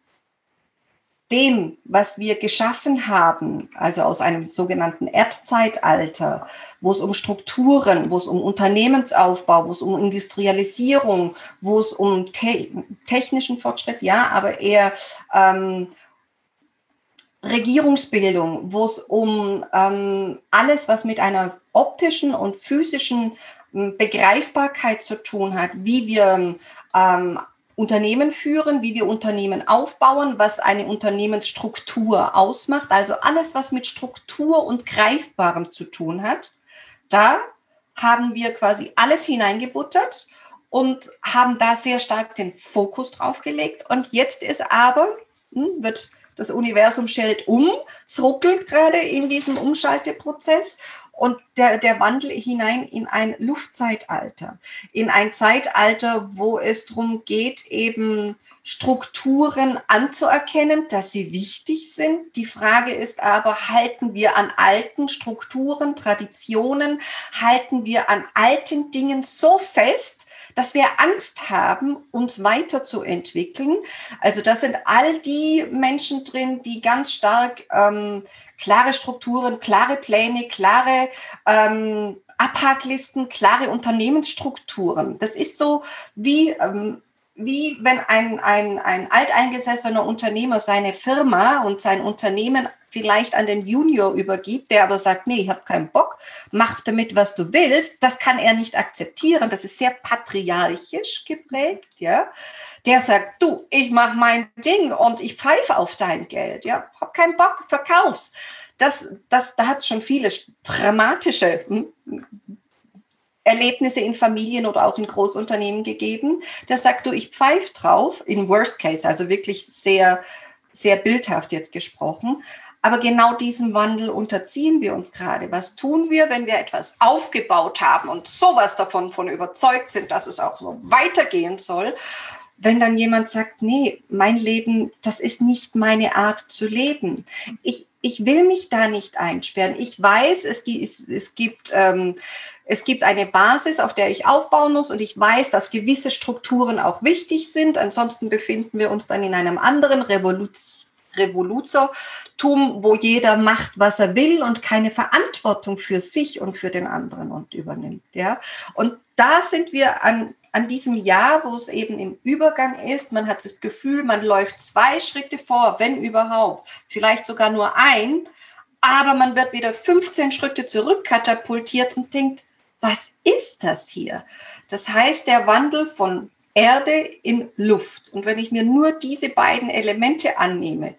dem, was wir geschaffen haben, also aus einem sogenannten Erdzeitalter, wo es um Strukturen, wo es um Unternehmensaufbau, wo es um Industrialisierung, wo es um te technischen Fortschritt, ja, aber eher ähm, Regierungsbildung, wo es um ähm, alles, was mit einer optischen und physischen ähm, Begreifbarkeit zu tun hat, wie wir ähm, Unternehmen führen, wie wir Unternehmen aufbauen, was eine Unternehmensstruktur ausmacht, also alles, was mit Struktur und Greifbarem zu tun hat. Da haben wir quasi alles hineingebuttert und haben da sehr stark den Fokus drauf gelegt. Und jetzt ist aber, hm, wird das Universum schält um, es ruckelt gerade in diesem Umschalteprozess und der, der Wandel hinein in ein Luftzeitalter, in ein Zeitalter, wo es darum geht, eben Strukturen anzuerkennen, dass sie wichtig sind. Die Frage ist aber, halten wir an alten Strukturen, Traditionen, halten wir an alten Dingen so fest, dass wir Angst haben, uns weiterzuentwickeln. Also das sind all die Menschen drin, die ganz stark ähm, klare Strukturen, klare Pläne, klare ähm, Abhaklisten, klare Unternehmensstrukturen. Das ist so wie ähm, wie wenn ein, ein, ein alteingesessener Unternehmer seine Firma und sein Unternehmen vielleicht an den Junior übergibt, der aber sagt, nee, ich habe keinen Bock, mach damit, was du willst, das kann er nicht akzeptieren. Das ist sehr patriarchisch geprägt, ja. Der sagt, du, ich mache mein Ding und ich pfeife auf dein Geld, ja, hab keinen Bock, verkauf's. Das, das, da hat schon viele dramatische hm, Erlebnisse in Familien oder auch in Großunternehmen gegeben. Der sagt, du, ich pfeife drauf, in Worst Case, also wirklich sehr, sehr bildhaft jetzt gesprochen. Aber genau diesen Wandel unterziehen wir uns gerade. Was tun wir, wenn wir etwas aufgebaut haben und sowas davon von überzeugt sind, dass es auch so weitergehen soll? Wenn dann jemand sagt, nee, mein Leben, das ist nicht meine Art zu leben. Ich, ich will mich da nicht einsperren. Ich weiß, es, es, es gibt ähm, es gibt eine Basis, auf der ich aufbauen muss und ich weiß, dass gewisse Strukturen auch wichtig sind. Ansonsten befinden wir uns dann in einem anderen Revolution. Revoluzertum, wo jeder macht, was er will und keine Verantwortung für sich und für den anderen und übernimmt. Ja? Und da sind wir an, an diesem Jahr, wo es eben im Übergang ist. Man hat das Gefühl, man läuft zwei Schritte vor, wenn überhaupt, vielleicht sogar nur ein, aber man wird wieder 15 Schritte zurückkatapultiert und denkt, was ist das hier? Das heißt, der Wandel von Erde in Luft. Und wenn ich mir nur diese beiden Elemente annehme,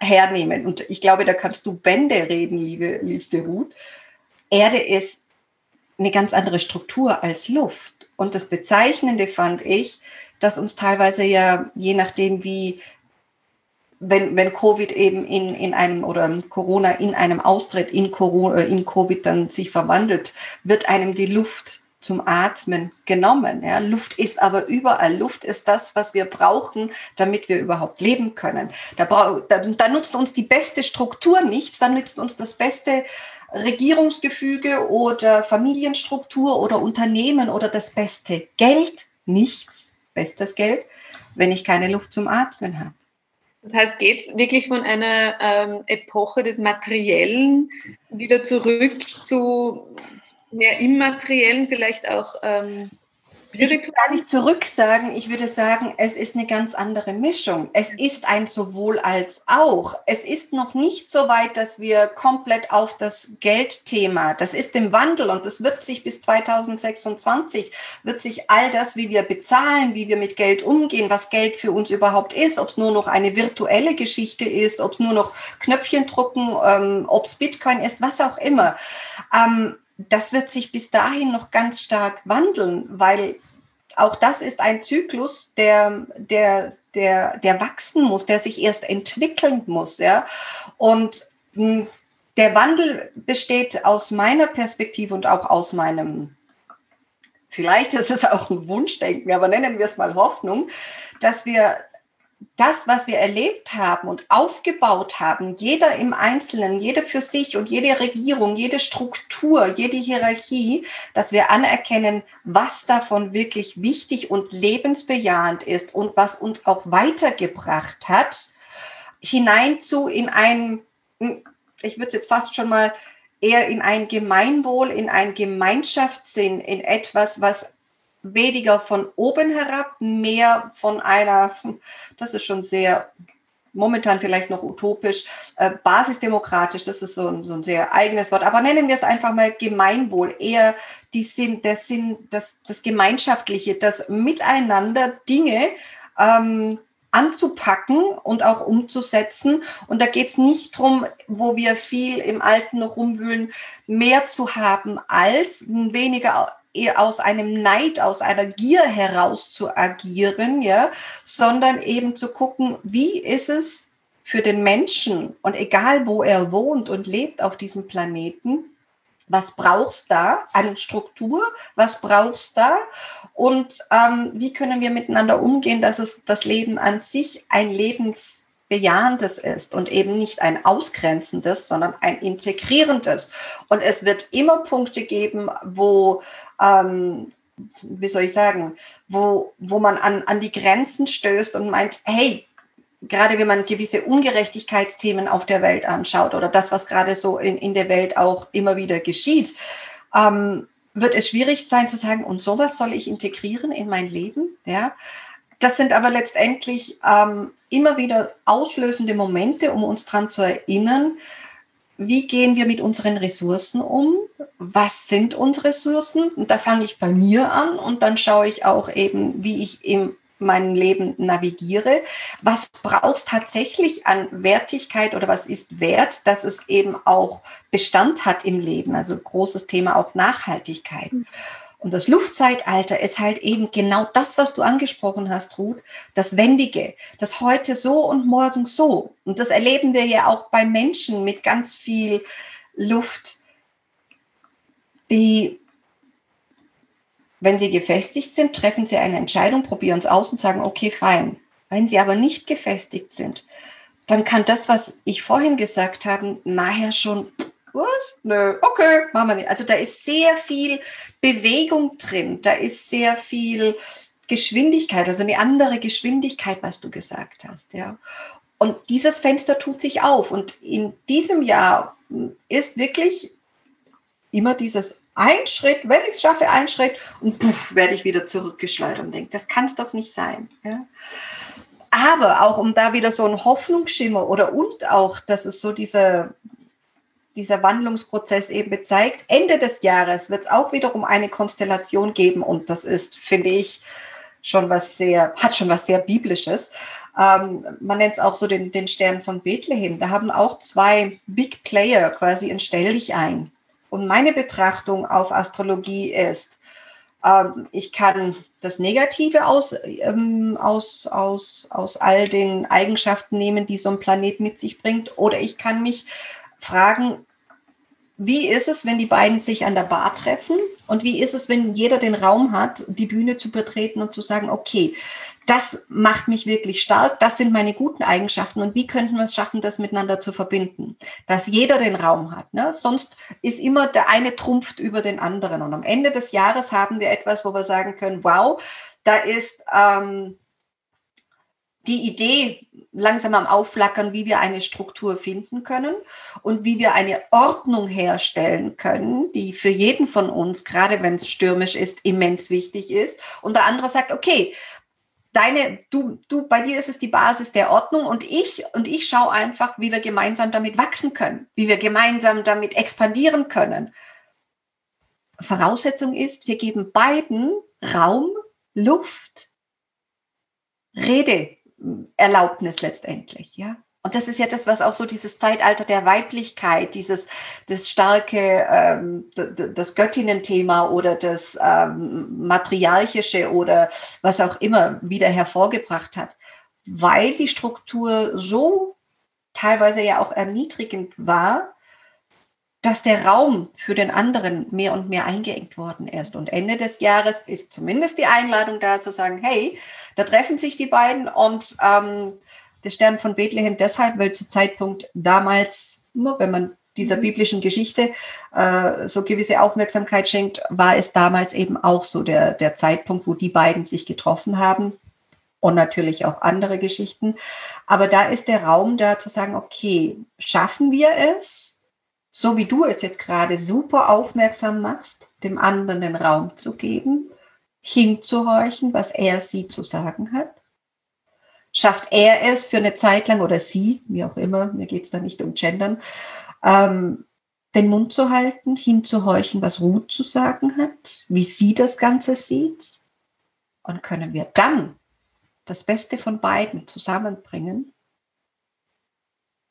hernehmen, und ich glaube, da kannst du Bände reden, liebe, liebste Ruth, Erde ist eine ganz andere Struktur als Luft. Und das Bezeichnende fand ich, dass uns teilweise ja, je nachdem, wie wenn, wenn Covid eben in, in einem oder Corona in einem Austritt in, Corona, äh, in Covid dann sich verwandelt, wird einem die Luft zum Atmen genommen. Ja. Luft ist aber überall. Luft ist das, was wir brauchen, damit wir überhaupt leben können. Da, da, da nutzt uns die beste Struktur nichts, dann nützt uns das beste Regierungsgefüge oder Familienstruktur oder Unternehmen oder das beste Geld nichts, bestes Geld, wenn ich keine Luft zum Atmen habe. Das heißt, geht es wirklich von einer ähm, Epoche des Materiellen wieder zurück zu mehr Immateriellen, vielleicht auch ähm, ich würde gar nicht zurück sagen. Ich würde sagen, es ist eine ganz andere Mischung. Es ist ein sowohl als auch. Es ist noch nicht so weit, dass wir komplett auf das Geldthema, das ist im Wandel und es wird sich bis 2026, wird sich all das, wie wir bezahlen, wie wir mit Geld umgehen, was Geld für uns überhaupt ist, ob es nur noch eine virtuelle Geschichte ist, ob es nur noch Knöpfchen drucken, ähm, ob es Bitcoin ist, was auch immer. Ähm, das wird sich bis dahin noch ganz stark wandeln, weil auch das ist ein Zyklus, der, der, der, der wachsen muss, der sich erst entwickeln muss. Ja? Und hm, der Wandel besteht aus meiner Perspektive und auch aus meinem, vielleicht ist es auch ein Wunschdenken, aber nennen wir es mal Hoffnung, dass wir das, was wir erlebt haben und aufgebaut haben, jeder im Einzelnen, jeder für sich und jede Regierung, jede Struktur, jede Hierarchie, dass wir anerkennen, was davon wirklich wichtig und lebensbejahend ist und was uns auch weitergebracht hat, hinein zu in ein, ich würde es jetzt fast schon mal eher in ein Gemeinwohl, in ein Gemeinschaftssinn, in etwas, was weniger von oben herab, mehr von einer, das ist schon sehr momentan vielleicht noch utopisch, äh, basisdemokratisch, das ist so ein, so ein sehr eigenes Wort, aber nennen wir es einfach mal Gemeinwohl, eher die Sinn, der Sinn, das, das Gemeinschaftliche, das Miteinander Dinge ähm, anzupacken und auch umzusetzen. Und da geht es nicht darum, wo wir viel im Alten noch rumwühlen, mehr zu haben als weniger aus einem Neid, aus einer Gier heraus zu agieren, ja, sondern eben zu gucken, wie ist es für den Menschen und egal wo er wohnt und lebt auf diesem Planeten, was brauchst da an Struktur, was brauchst da und ähm, wie können wir miteinander umgehen, dass es das Leben an sich ein Lebens bejahendes ist und eben nicht ein ausgrenzendes, sondern ein integrierendes. Und es wird immer Punkte geben, wo, ähm, wie soll ich sagen, wo, wo man an, an die Grenzen stößt und meint, hey, gerade wenn man gewisse Ungerechtigkeitsthemen auf der Welt anschaut oder das, was gerade so in, in der Welt auch immer wieder geschieht, ähm, wird es schwierig sein zu sagen, und sowas soll ich integrieren in mein Leben, ja. Das sind aber letztendlich ähm, immer wieder auslösende Momente, um uns daran zu erinnern, wie gehen wir mit unseren Ressourcen um? Was sind unsere Ressourcen? Und da fange ich bei mir an und dann schaue ich auch eben, wie ich in meinem Leben navigiere. Was brauchst tatsächlich an Wertigkeit oder was ist wert, dass es eben auch Bestand hat im Leben? Also großes Thema auch Nachhaltigkeit. Und das Luftzeitalter ist halt eben genau das, was du angesprochen hast, Ruth, das Wendige, das heute so und morgen so. Und das erleben wir ja auch bei Menschen mit ganz viel Luft, die, wenn sie gefestigt sind, treffen sie eine Entscheidung, probieren es aus und sagen, okay, fein. Wenn sie aber nicht gefestigt sind, dann kann das, was ich vorhin gesagt habe, nachher schon was? Nö, okay, machen wir nicht. Also da ist sehr viel Bewegung drin, da ist sehr viel Geschwindigkeit, also eine andere Geschwindigkeit, was du gesagt hast, ja. Und dieses Fenster tut sich auf. Und in diesem Jahr ist wirklich immer dieses ein Schritt, wenn ich es schaffe, ein Schritt und puff, werde ich wieder zurückgeschleudert und denke, das kann es doch nicht sein. Ja? Aber auch um da wieder so ein Hoffnungsschimmer oder und auch, dass es so diese dieser Wandlungsprozess eben bezeigt. Ende des Jahres wird es auch wiederum eine Konstellation geben und das ist, finde ich, schon was sehr, hat schon was sehr Biblisches. Ähm, man nennt es auch so den, den Stern von Bethlehem. Da haben auch zwei Big Player quasi ein Stell dich ein. Und meine Betrachtung auf Astrologie ist, ähm, ich kann das Negative aus, ähm, aus, aus, aus all den Eigenschaften nehmen, die so ein Planet mit sich bringt, oder ich kann mich fragen, wie ist es, wenn die beiden sich an der Bar treffen? Und wie ist es, wenn jeder den Raum hat, die Bühne zu betreten und zu sagen, okay, das macht mich wirklich stark, das sind meine guten Eigenschaften und wie könnten wir es schaffen, das miteinander zu verbinden? Dass jeder den Raum hat. Ne? Sonst ist immer der eine trumpft über den anderen. Und am Ende des Jahres haben wir etwas, wo wir sagen können, wow, da ist ähm, die Idee langsam am Aufflackern, wie wir eine Struktur finden können und wie wir eine Ordnung herstellen können, die für jeden von uns, gerade wenn es stürmisch ist, immens wichtig ist. Und der andere sagt, okay, deine, du, du, bei dir ist es die Basis der Ordnung und ich, und ich schaue einfach, wie wir gemeinsam damit wachsen können, wie wir gemeinsam damit expandieren können. Voraussetzung ist, wir geben beiden Raum, Luft, Rede, Erlaubnis letztendlich, ja. Und das ist ja das, was auch so dieses Zeitalter der Weiblichkeit, dieses das starke, ähm, das Göttinnen-Thema oder das ähm, matriarchische oder was auch immer wieder hervorgebracht hat, weil die Struktur so teilweise ja auch erniedrigend war, dass der Raum für den anderen mehr und mehr eingeengt worden ist. Und Ende des Jahres ist zumindest die Einladung da zu sagen, hey, da treffen sich die beiden und ähm, der Stern von Bethlehem deshalb, weil zu Zeitpunkt damals, nur wenn man dieser mhm. biblischen Geschichte äh, so gewisse Aufmerksamkeit schenkt, war es damals eben auch so der, der Zeitpunkt, wo die beiden sich getroffen haben und natürlich auch andere Geschichten. Aber da ist der Raum da zu sagen, okay, schaffen wir es, so wie du es jetzt gerade super aufmerksam machst, dem anderen den Raum zu geben, hinzuhorchen, was er sie zu sagen hat. Schafft er es für eine Zeit lang oder sie, wie auch immer, mir geht es da nicht um Gendern, ähm, den Mund zu halten, hinzuhorchen, was Ruth zu sagen hat, wie sie das Ganze sieht. Und können wir dann das Beste von beiden zusammenbringen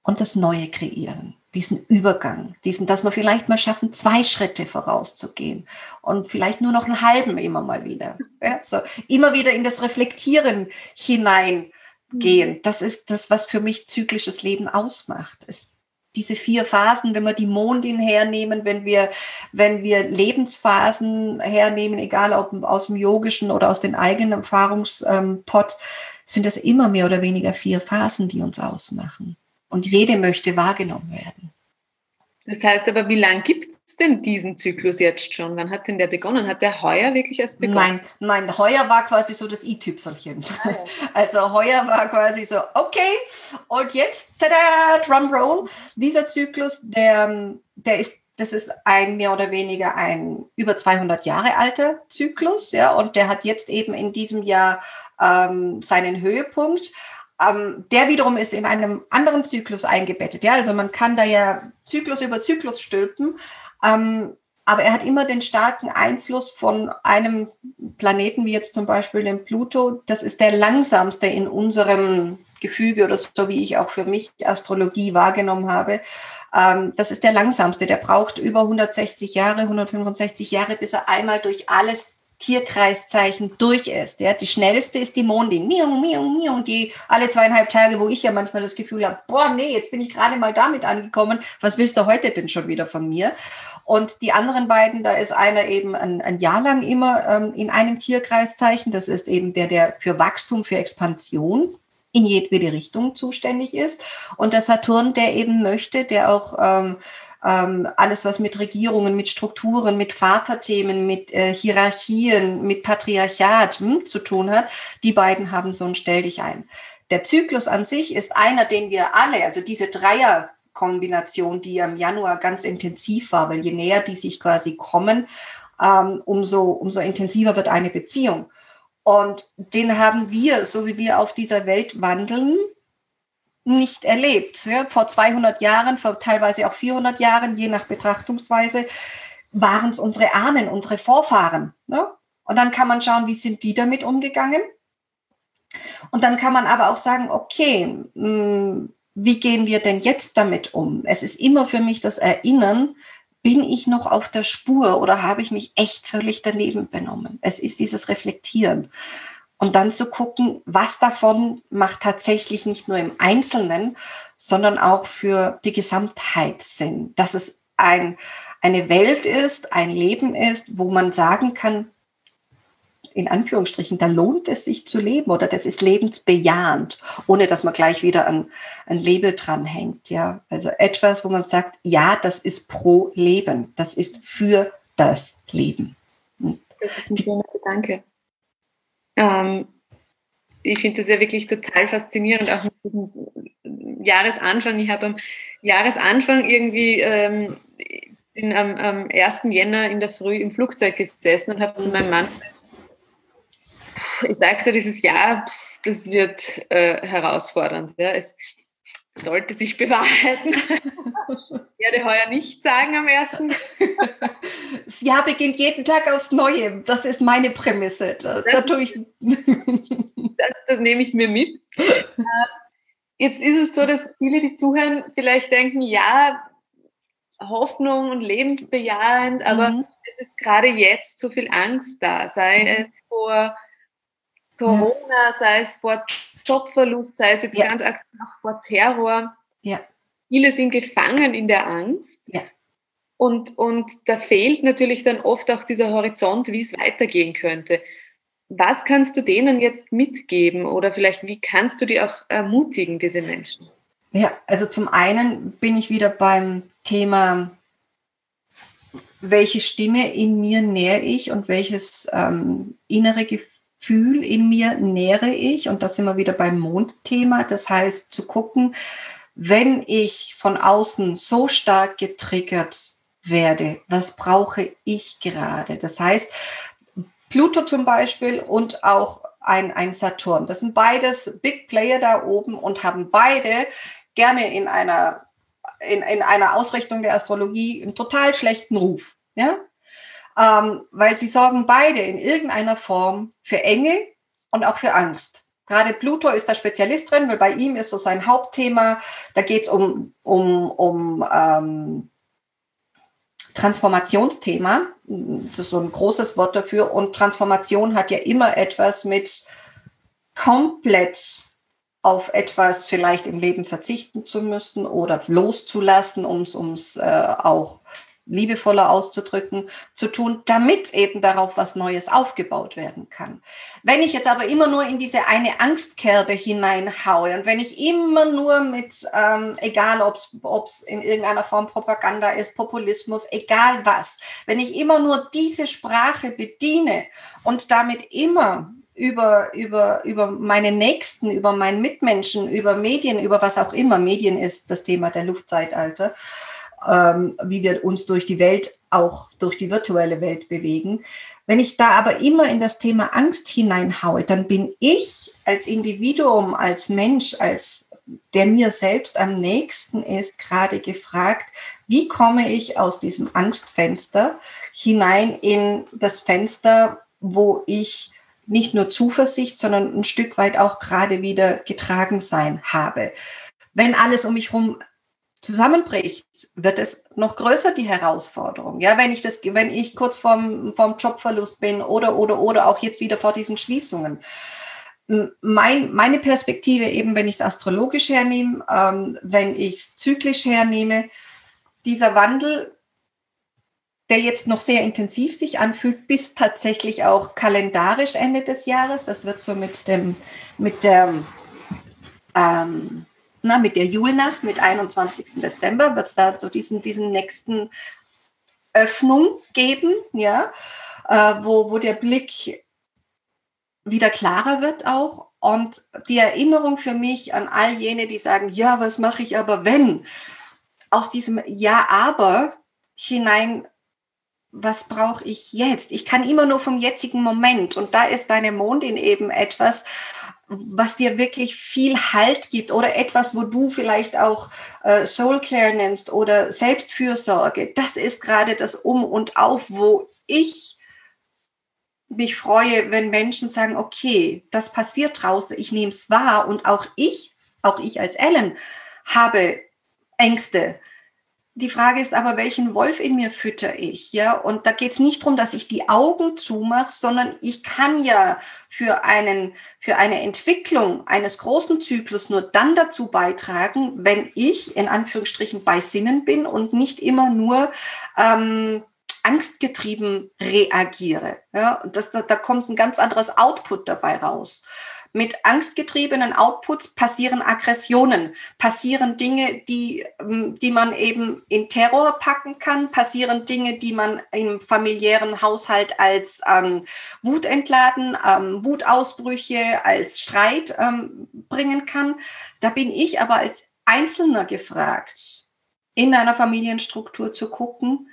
und das Neue kreieren diesen Übergang, diesen, dass wir vielleicht mal schaffen, zwei Schritte vorauszugehen und vielleicht nur noch einen halben immer mal wieder. Ja, so immer wieder in das Reflektieren hineingehen. Mhm. Das ist das, was für mich zyklisches Leben ausmacht. Es, diese vier Phasen, wenn wir die Mondin hernehmen, wenn wir, wenn wir Lebensphasen hernehmen, egal ob aus dem yogischen oder aus den eigenen Erfahrungspot, sind das immer mehr oder weniger vier Phasen, die uns ausmachen. Und jede möchte wahrgenommen werden. Das heißt aber, wie lange gibt es denn diesen Zyklus jetzt schon? Wann hat denn der begonnen? Hat der heuer wirklich erst begonnen? Nein, nein, heuer war quasi so das i-Tüpfelchen. Ah, Also heuer war quasi so, okay, und jetzt, tada, Drumroll, dieser Zyklus, der, der ist das ist ein mehr oder weniger ein über 200 Jahre alter Zyklus, ja, und der hat jetzt eben in diesem Jahr ähm, seinen Höhepunkt. Ähm, der wiederum ist in einem anderen Zyklus eingebettet. Ja, also man kann da ja Zyklus über Zyklus stülpen. Ähm, aber er hat immer den starken Einfluss von einem Planeten, wie jetzt zum Beispiel dem Pluto. Das ist der langsamste in unserem Gefüge oder so, wie ich auch für mich Astrologie wahrgenommen habe. Ähm, das ist der langsamste. Der braucht über 160 Jahre, 165 Jahre, bis er einmal durch alles Tierkreiszeichen durch ist. Ja. Die schnellste ist die Mondin. Miau, miau, miau. Die alle zweieinhalb Tage, wo ich ja manchmal das Gefühl habe, boah, nee, jetzt bin ich gerade mal damit angekommen. Was willst du heute denn schon wieder von mir? Und die anderen beiden, da ist einer eben ein, ein Jahr lang immer ähm, in einem Tierkreiszeichen. Das ist eben der, der für Wachstum, für Expansion in jedwede Richtung zuständig ist. Und der Saturn, der eben möchte, der auch ähm, ähm, alles, was mit Regierungen, mit Strukturen, mit Vaterthemen, mit äh, Hierarchien, mit Patriarchat hm, zu tun hat, die beiden haben so ein Stell dich ein. Der Zyklus an sich ist einer, den wir alle, also diese Dreierkombination, die im Januar ganz intensiv war, weil je näher die sich quasi kommen, ähm, umso, umso intensiver wird eine Beziehung. Und den haben wir, so wie wir auf dieser Welt wandeln, nicht erlebt. Ja, vor 200 Jahren, vor teilweise auch 400 Jahren, je nach Betrachtungsweise, waren es unsere Ahnen, unsere Vorfahren. Ne? Und dann kann man schauen, wie sind die damit umgegangen. Und dann kann man aber auch sagen, okay, hm, wie gehen wir denn jetzt damit um? Es ist immer für mich das Erinnern, bin ich noch auf der Spur oder habe ich mich echt völlig daneben benommen? Es ist dieses Reflektieren und dann zu gucken, was davon macht tatsächlich nicht nur im Einzelnen, sondern auch für die Gesamtheit Sinn. Dass es ein, eine Welt ist, ein Leben ist, wo man sagen kann, in Anführungsstrichen, da lohnt es sich zu leben oder das ist lebensbejahend, ohne dass man gleich wieder ein, ein Label dranhängt. Ja? Also etwas, wo man sagt, ja, das ist pro Leben, das ist für das Leben. Das ist ein schöner Gedanke. Ähm, ich finde das ja wirklich total faszinierend, auch mit diesem Jahresanfang. Ich habe am Jahresanfang irgendwie ähm, bin am, am 1. Jänner in der Früh im Flugzeug gesessen und habe zu meinem Mann gesagt, ich sagte, dieses Jahr, das wird äh, herausfordernd. Ja. Es sollte sich bewahrheiten. ich werde heuer nicht sagen am ersten. Das Jahr beginnt jeden Tag aufs Neue. Das ist meine Prämisse. Da, das, da ich das, das, nehme ich mir mit. Äh, jetzt ist es so, dass viele, die zuhören, vielleicht denken, ja, Hoffnung und lebensbejahend, aber mhm. es ist gerade jetzt so viel Angst da, sei mhm. es vor Corona, sei es vor Jobverlust, sei es jetzt ja. ganz aktuell auch vor Terror. Ja. Viele sind gefangen in der Angst. Ja. Und, und da fehlt natürlich dann oft auch dieser Horizont, wie es weitergehen könnte. Was kannst du denen jetzt mitgeben oder vielleicht wie kannst du die auch ermutigen, diese Menschen? Ja, also zum einen bin ich wieder beim Thema, welche Stimme in mir nähere ich und welches ähm, innere Gefühl Gefühl in mir nähere ich. Und das sind wir wieder beim Mondthema. Das heißt, zu gucken, wenn ich von außen so stark getriggert werde, was brauche ich gerade? Das heißt, Pluto zum Beispiel und auch ein, ein Saturn. Das sind beides Big Player da oben und haben beide gerne in einer, in, in einer Ausrichtung der Astrologie einen total schlechten Ruf. Ja? Ähm, weil sie sorgen beide in irgendeiner Form für Enge und auch für Angst. Gerade Pluto ist da Spezialist drin, weil bei ihm ist so sein Hauptthema, da geht es um, um, um ähm, Transformationsthema. Das ist so ein großes Wort dafür. Und Transformation hat ja immer etwas mit komplett auf etwas vielleicht im Leben verzichten zu müssen oder loszulassen, um es äh, auch liebevoller auszudrücken, zu tun, damit eben darauf was Neues aufgebaut werden kann. Wenn ich jetzt aber immer nur in diese eine Angstkerbe hineinhaue und wenn ich immer nur mit, ähm, egal ob es in irgendeiner Form Propaganda ist, Populismus, egal was, wenn ich immer nur diese Sprache bediene und damit immer über, über, über meine Nächsten, über meinen Mitmenschen, über Medien, über was auch immer, Medien ist das Thema der Luftzeitalter, ähm, wie wir uns durch die Welt, auch durch die virtuelle Welt bewegen. Wenn ich da aber immer in das Thema Angst hineinhaue, dann bin ich als Individuum, als Mensch, als der mir selbst am nächsten ist, gerade gefragt, wie komme ich aus diesem Angstfenster hinein in das Fenster, wo ich nicht nur Zuversicht, sondern ein Stück weit auch gerade wieder getragen sein habe. Wenn alles um mich herum zusammenbricht, wird es noch größer die Herausforderung. Ja, wenn ich das, wenn ich kurz vorm, vorm Jobverlust bin oder, oder, oder auch jetzt wieder vor diesen Schließungen. Mein, meine Perspektive eben, wenn ich es astrologisch hernehme, ähm, wenn ich es zyklisch hernehme, dieser Wandel der jetzt noch sehr intensiv sich anfühlt, bis tatsächlich auch kalendarisch Ende des Jahres. Das wird so mit dem, mit der, ähm, na, mit der Julnacht, mit 21. Dezember, wird es da so diesen, diesen nächsten Öffnung geben, ja, äh, wo, wo der Blick wieder klarer wird auch. Und die Erinnerung für mich an all jene, die sagen, ja, was mache ich aber wenn? Aus diesem Ja, aber hinein was brauche ich jetzt? Ich kann immer nur vom jetzigen Moment. Und da ist deine Mondin eben etwas, was dir wirklich viel Halt gibt oder etwas, wo du vielleicht auch äh, Soul Care nennst oder Selbstfürsorge. Das ist gerade das Um und Auf, wo ich mich freue, wenn Menschen sagen, okay, das passiert draußen, ich nehme es wahr und auch ich, auch ich als Ellen, habe Ängste, die Frage ist aber, welchen Wolf in mir fütter ich? Ja, und da geht es nicht darum, dass ich die Augen zumache, sondern ich kann ja für einen, für eine Entwicklung eines großen Zyklus nur dann dazu beitragen, wenn ich in Anführungsstrichen bei Sinnen bin und nicht immer nur ähm, angstgetrieben reagiere. Ja, und das, da, da kommt ein ganz anderes Output dabei raus. Mit angstgetriebenen Outputs passieren Aggressionen, passieren Dinge, die, ähm, die man eben in Terror packen kann, passieren Dinge, die man im familiären Haushalt als ähm, Wut entladen, ähm, Wutausbrüche, als Streit ähm, bringen kann. Da bin ich aber als Einzelner gefragt, in einer Familienstruktur zu gucken,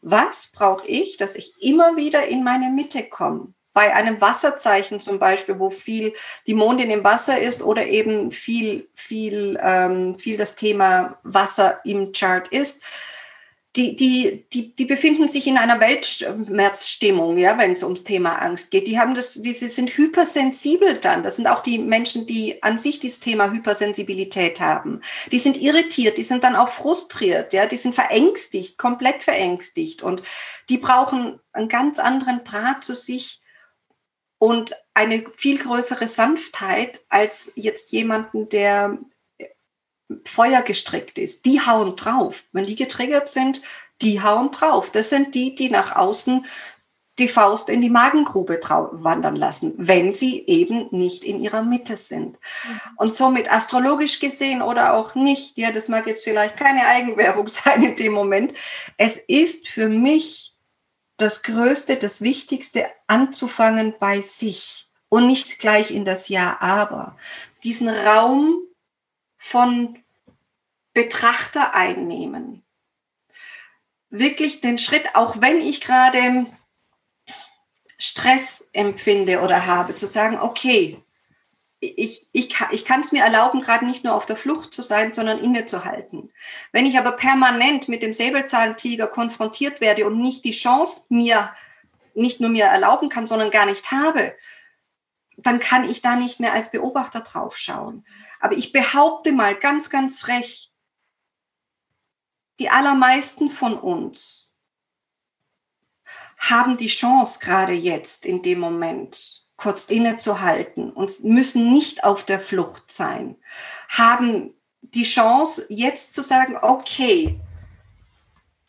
was brauche ich, dass ich immer wieder in meine Mitte komme? Bei einem Wasserzeichen zum Beispiel, wo viel die Mondin im Wasser ist oder eben viel, viel, ähm, viel das Thema Wasser im Chart ist, die, die, die, die befinden sich in einer Weltschmerzstimmung, ja, wenn es ums Thema Angst geht. Die haben das, die sind hypersensibel dann. Das sind auch die Menschen, die an sich dieses Thema Hypersensibilität haben. Die sind irritiert, die sind dann auch frustriert, ja, die sind verängstigt, komplett verängstigt und die brauchen einen ganz anderen Draht zu sich und eine viel größere Sanftheit als jetzt jemanden, der Feuer gestrickt ist. Die hauen drauf. Wenn die getriggert sind, die hauen drauf. Das sind die, die nach außen die Faust in die Magengrube wandern lassen, wenn sie eben nicht in ihrer Mitte sind. Mhm. Und somit astrologisch gesehen oder auch nicht, ja, das mag jetzt vielleicht keine Eigenwerbung sein in dem Moment. Es ist für mich das Größte, das Wichtigste anzufangen bei sich und nicht gleich in das Ja, aber. Diesen Raum von Betrachter einnehmen. Wirklich den Schritt, auch wenn ich gerade Stress empfinde oder habe, zu sagen, okay, ich, ich, ich kann es mir erlauben, gerade nicht nur auf der Flucht zu sein, sondern innezuhalten. Wenn ich aber permanent mit dem Säbelzahntiger konfrontiert werde und nicht die Chance mir, nicht nur mir erlauben kann, sondern gar nicht habe, dann kann ich da nicht mehr als Beobachter drauf schauen. Aber ich behaupte mal ganz, ganz frech, die allermeisten von uns haben die Chance gerade jetzt in dem Moment, kurz innezuhalten und müssen nicht auf der Flucht sein, haben die Chance, jetzt zu sagen, okay,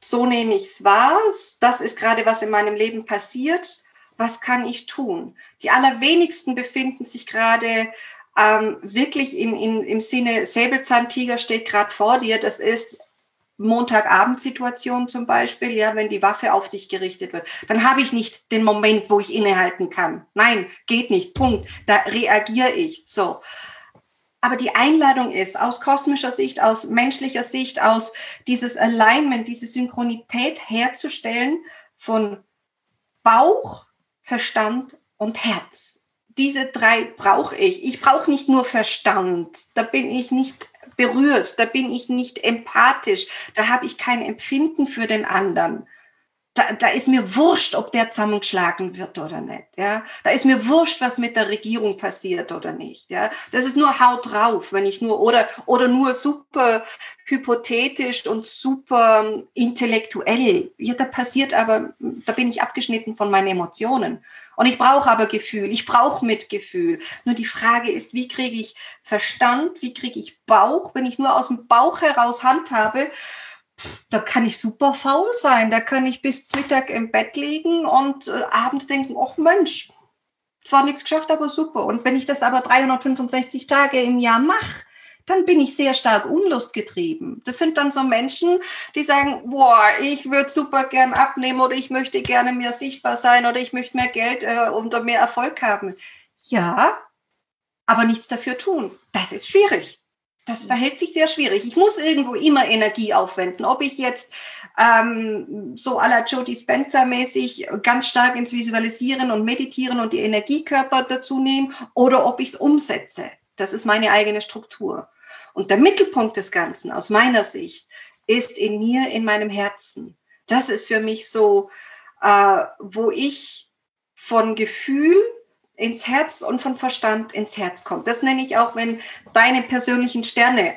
so nehme ich es wahr, das ist gerade, was in meinem Leben passiert, was kann ich tun? Die allerwenigsten befinden sich gerade ähm, wirklich in, in, im Sinne, Säbelzahntiger steht gerade vor dir, das ist Montagabendsituation zum Beispiel, ja, wenn die Waffe auf dich gerichtet wird, dann habe ich nicht den Moment, wo ich innehalten kann. Nein, geht nicht. Punkt. Da reagiere ich. So. aber die Einladung ist, aus kosmischer Sicht, aus menschlicher Sicht, aus dieses Alignment, diese Synchronität herzustellen von Bauch, Verstand und Herz. Diese drei brauche ich. Ich brauche nicht nur Verstand. Da bin ich nicht berührt. Da bin ich nicht empathisch. Da habe ich kein Empfinden für den anderen da, da ist mir wurscht, ob der zusammengeschlagen wird oder nicht. Ja, da ist mir wurscht, was mit der Regierung passiert oder nicht. Ja, das ist nur Haut drauf, wenn ich nur oder oder nur super hypothetisch und super intellektuell. Ja, da passiert aber, da bin ich abgeschnitten von meinen Emotionen. Und ich brauche aber Gefühl, ich brauche Mitgefühl. Nur die Frage ist, wie kriege ich Verstand, wie kriege ich Bauch, wenn ich nur aus dem Bauch heraus handhabe, da kann ich super faul sein. Da kann ich bis Mittag im Bett liegen und äh, abends denken, ach Mensch, zwar nichts geschafft, aber super. Und wenn ich das aber 365 Tage im Jahr mache, dann bin ich sehr stark unlustgetrieben. Das sind dann so Menschen, die sagen, boah, ich würde super gern abnehmen oder ich möchte gerne mehr sichtbar sein oder ich möchte mehr Geld äh, oder mehr Erfolg haben. Ja, aber nichts dafür tun. Das ist schwierig. Das verhält sich sehr schwierig. Ich muss irgendwo immer Energie aufwenden. Ob ich jetzt ähm, so à la Jodie Spencer mäßig ganz stark ins Visualisieren und Meditieren und die Energiekörper dazu nehme oder ob ich es umsetze. Das ist meine eigene Struktur. Und der Mittelpunkt des Ganzen aus meiner Sicht ist in mir, in meinem Herzen. Das ist für mich so, äh, wo ich von Gefühl ins Herz und von Verstand ins Herz kommt. Das nenne ich auch, wenn deine persönlichen Sterne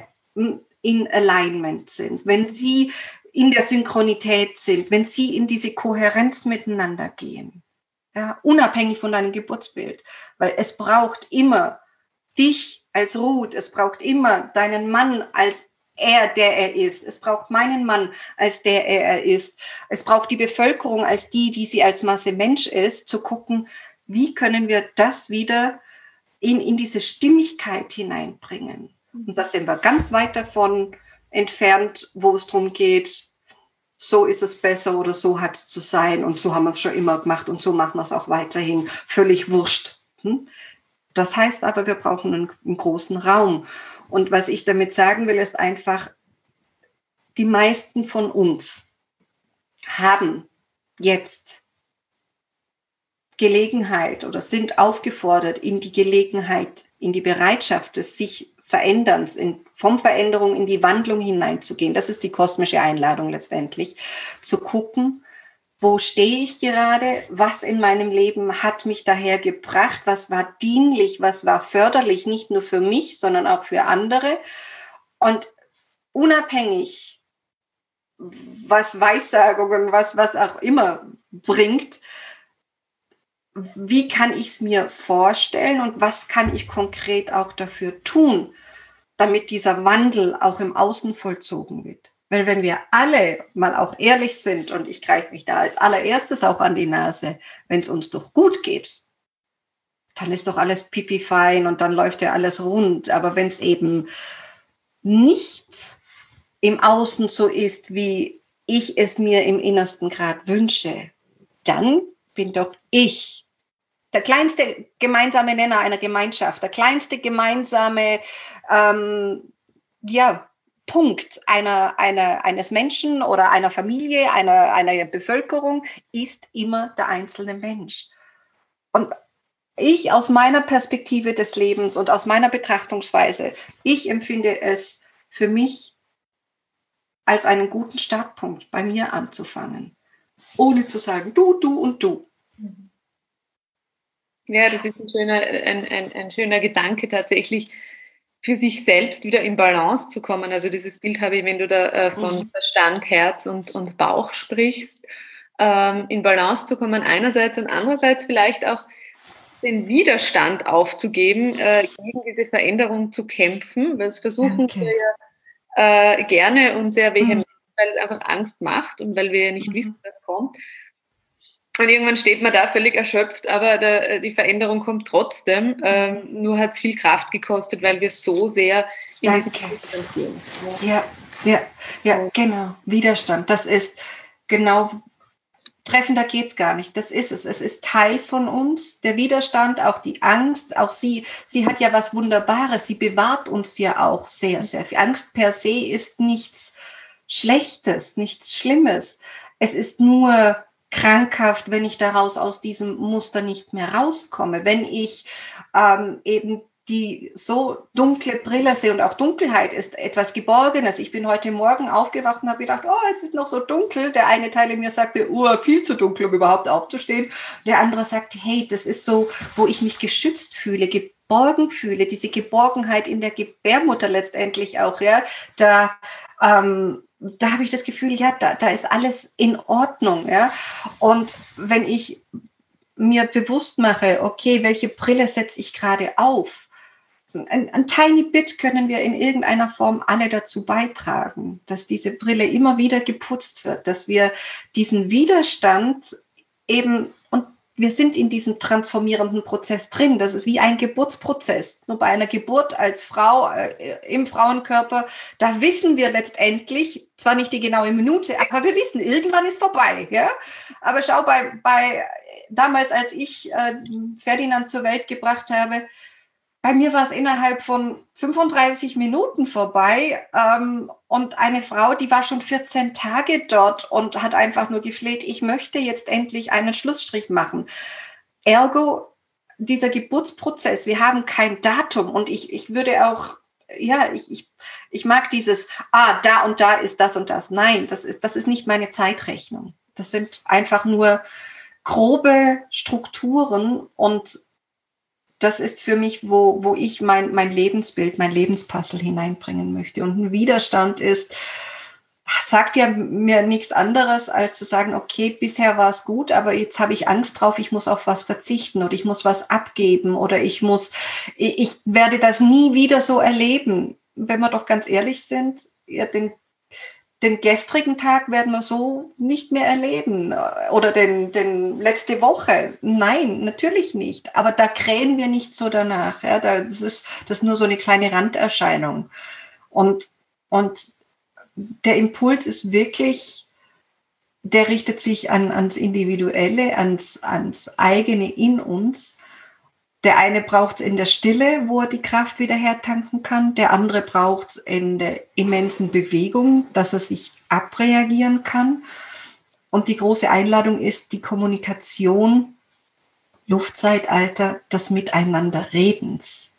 in Alignment sind, wenn sie in der Synchronität sind, wenn sie in diese Kohärenz miteinander gehen. Ja, unabhängig von deinem Geburtsbild. Weil es braucht immer dich als Ruth, es braucht immer deinen Mann als er, der er ist. Es braucht meinen Mann als der er ist. Es braucht die Bevölkerung als die, die sie als Masse Mensch ist, zu gucken, wie können wir das wieder in, in diese Stimmigkeit hineinbringen. Und da sind wir ganz weit davon entfernt, wo es darum geht, so ist es besser oder so hat es zu sein und so haben wir es schon immer gemacht und so machen wir es auch weiterhin. Völlig wurscht. Hm? Das heißt aber, wir brauchen einen, einen großen Raum. Und was ich damit sagen will, ist einfach, die meisten von uns haben jetzt Gelegenheit oder sind aufgefordert, in die Gelegenheit, in die Bereitschaft des sich Veränderns, in, vom Veränderung in die Wandlung hineinzugehen. Das ist die kosmische Einladung letztendlich, zu gucken, wo stehe ich gerade, was in meinem Leben hat mich daher gebracht, was war dienlich, was war förderlich, nicht nur für mich, sondern auch für andere. Und unabhängig, was Weissagungen, was, was auch immer bringt, wie kann ich es mir vorstellen und was kann ich konkret auch dafür tun, damit dieser Wandel auch im Außen vollzogen wird. Weil wenn wir alle mal auch ehrlich sind, und ich greife mich da als allererstes auch an die Nase, wenn es uns doch gut geht, dann ist doch alles pipi fein und dann läuft ja alles rund. Aber wenn es eben nicht im Außen so ist, wie ich es mir im innersten Grad wünsche, dann bin doch ich der kleinste gemeinsame Nenner einer Gemeinschaft, der kleinste gemeinsame ähm, ja, Punkt einer, einer, eines Menschen oder einer Familie, einer, einer Bevölkerung ist immer der einzelne Mensch. Und ich aus meiner Perspektive des Lebens und aus meiner Betrachtungsweise, ich empfinde es für mich als einen guten Startpunkt, bei mir anzufangen, ohne zu sagen, du, du und du. Ja, das ist ein schöner, ein, ein, ein schöner Gedanke tatsächlich, für sich selbst wieder in Balance zu kommen. Also dieses Bild habe ich, wenn du da äh, von mhm. Verstand, Herz und, und Bauch sprichst, ähm, in Balance zu kommen einerseits und andererseits vielleicht auch den Widerstand aufzugeben, äh, gegen diese Veränderung zu kämpfen, weil es versuchen Danke. wir ja äh, gerne und sehr vehement, mhm. weil es einfach Angst macht und weil wir ja nicht mhm. wissen, was kommt. Und irgendwann steht man da völlig erschöpft, aber der, äh, die Veränderung kommt trotzdem. Ähm, nur hat es viel Kraft gekostet, weil wir so sehr in Danke. Widerstand gehen. Ja, ja, ja, genau. Widerstand. Das ist genau treffender geht's gar nicht. Das ist es. Es ist Teil von uns. Der Widerstand, auch die Angst, auch sie, sie hat ja was Wunderbares. Sie bewahrt uns ja auch sehr, sehr viel. Angst per se ist nichts Schlechtes, nichts Schlimmes. Es ist nur krankhaft, wenn ich daraus aus diesem Muster nicht mehr rauskomme. Wenn ich ähm, eben die so dunkle Brille sehe und auch Dunkelheit ist etwas Geborgenes. Ich bin heute Morgen aufgewacht und habe gedacht, oh, es ist noch so dunkel. Der eine Teil in mir sagte, oh, viel zu dunkel, um überhaupt aufzustehen. Der andere sagte, hey, das ist so, wo ich mich geschützt fühle, geborgen fühle, diese Geborgenheit in der Gebärmutter letztendlich auch, ja. Da, ähm, da habe ich das Gefühl, ja, da, da ist alles in Ordnung, ja. Und wenn ich mir bewusst mache, okay, welche Brille setze ich gerade auf? ein, ein tiny bit können wir in irgendeiner Form alle dazu beitragen, dass diese Brille immer wieder geputzt wird, dass wir diesen Widerstand eben wir sind in diesem transformierenden Prozess drin. Das ist wie ein Geburtsprozess. Nur bei einer Geburt als Frau äh, im Frauenkörper, da wissen wir letztendlich, zwar nicht die genaue Minute, aber wir wissen, irgendwann ist vorbei. Ja? Aber schau, bei, bei damals, als ich äh, Ferdinand zur Welt gebracht habe, bei mir war es innerhalb von 35 Minuten vorbei. Ähm, und eine Frau, die war schon 14 Tage dort und hat einfach nur gefleht, ich möchte jetzt endlich einen Schlussstrich machen. Ergo, dieser Geburtsprozess, wir haben kein Datum und ich, ich würde auch, ja, ich, ich, ich mag dieses, ah, da und da ist das und das. Nein, das ist, das ist nicht meine Zeitrechnung. Das sind einfach nur grobe Strukturen und das ist für mich, wo, wo ich mein, mein Lebensbild, mein Lebenspuzzle hineinbringen möchte. Und ein Widerstand ist, sagt ja mir nichts anderes, als zu sagen, okay, bisher war es gut, aber jetzt habe ich Angst drauf, ich muss auf was verzichten oder ich muss was abgeben oder ich muss, ich werde das nie wieder so erleben. Wenn wir doch ganz ehrlich sind, ja, den den gestrigen Tag werden wir so nicht mehr erleben oder den, den letzte Woche. Nein, natürlich nicht. Aber da krähen wir nicht so danach. Ja, das ist, das ist nur so eine kleine Randerscheinung. Und, und der Impuls ist wirklich, der richtet sich an, ans Individuelle, ans, ans eigene in uns. Der eine braucht es in der Stille, wo er die Kraft wieder hertanken kann. Der andere braucht es in der immensen Bewegung, dass er sich abreagieren kann. Und die große Einladung ist die Kommunikation, Luftzeitalter, das Miteinanderredens.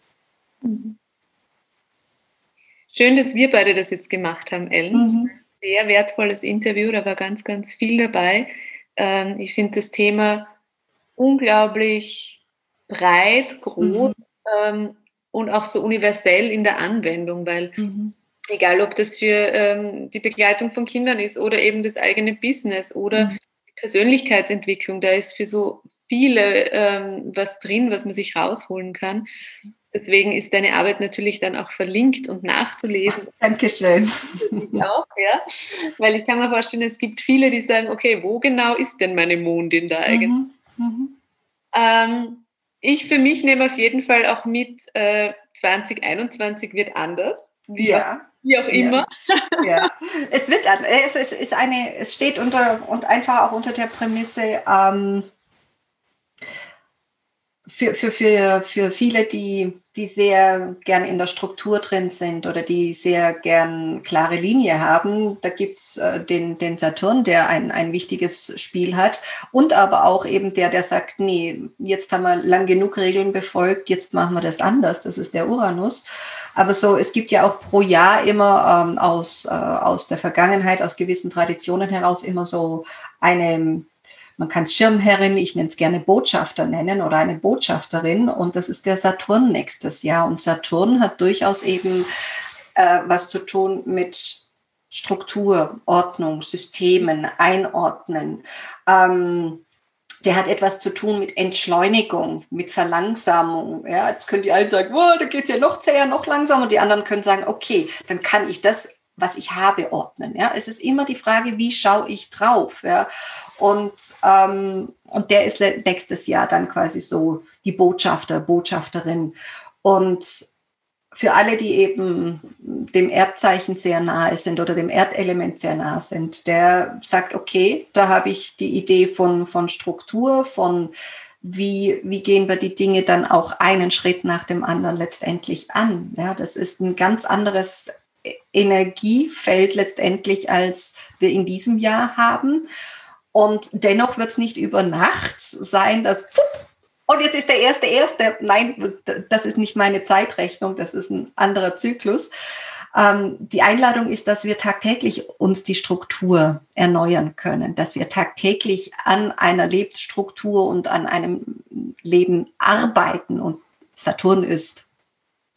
Schön, dass wir beide das jetzt gemacht haben, Ellen. Mhm. Sehr wertvolles Interview, da war ganz, ganz viel dabei. Ähm, ich finde das Thema unglaublich breit, groß mhm. ähm, und auch so universell in der Anwendung, weil mhm. egal ob das für ähm, die Begleitung von Kindern ist oder eben das eigene Business oder mhm. Persönlichkeitsentwicklung, da ist für so viele ähm, was drin, was man sich rausholen kann. Deswegen ist deine Arbeit natürlich dann auch verlinkt und nachzulesen. Dankeschön. auch, ja. Weil ich kann mir vorstellen, es gibt viele, die sagen, okay, wo genau ist denn meine Mondin da eigentlich? Mhm. Mhm. Ähm, ich für mich nehme auf jeden Fall auch mit, äh, 2021 wird anders. Wie, ja. auch, wie auch immer. Ja. ja. Es wird es ist, ist eine, es steht unter und einfach auch unter der Prämisse, ähm, für, für, für, für viele, die, die sehr gern in der Struktur drin sind oder die sehr gern klare Linie haben, da gibt's äh, den, den Saturn, der ein, ein wichtiges Spiel hat und aber auch eben der, der sagt, nee, jetzt haben wir lang genug Regeln befolgt, jetzt machen wir das anders, das ist der Uranus. Aber so, es gibt ja auch pro Jahr immer ähm, aus, äh, aus der Vergangenheit, aus gewissen Traditionen heraus immer so eine man kann es Schirmherrin, ich nenne es gerne Botschafter nennen oder eine Botschafterin. Und das ist der Saturn nächstes Jahr. Und Saturn hat durchaus eben äh, was zu tun mit Struktur, Ordnung, Systemen, Einordnen. Ähm, der hat etwas zu tun mit Entschleunigung, mit Verlangsamung. Ja, jetzt können die einen sagen, oh, da geht es ja noch zäher, noch langsamer. Und die anderen können sagen, okay, dann kann ich das was ich habe, ordnen. Ja, es ist immer die Frage, wie schaue ich drauf. Ja, und ähm, und der ist nächstes Jahr dann quasi so die Botschafter, Botschafterin. Und für alle, die eben dem Erdzeichen sehr nahe sind oder dem Erdelement sehr nahe sind, der sagt, okay, da habe ich die Idee von, von Struktur, von wie, wie gehen wir die Dinge dann auch einen Schritt nach dem anderen letztendlich an. Ja, das ist ein ganz anderes Energiefeld letztendlich, als wir in diesem Jahr haben. Und dennoch wird es nicht über Nacht sein, dass pfupp, und jetzt ist der erste erste. Nein, das ist nicht meine Zeitrechnung, das ist ein anderer Zyklus. Ähm, die Einladung ist, dass wir tagtäglich uns die Struktur erneuern können, dass wir tagtäglich an einer Lebensstruktur und an einem Leben arbeiten. Und Saturn ist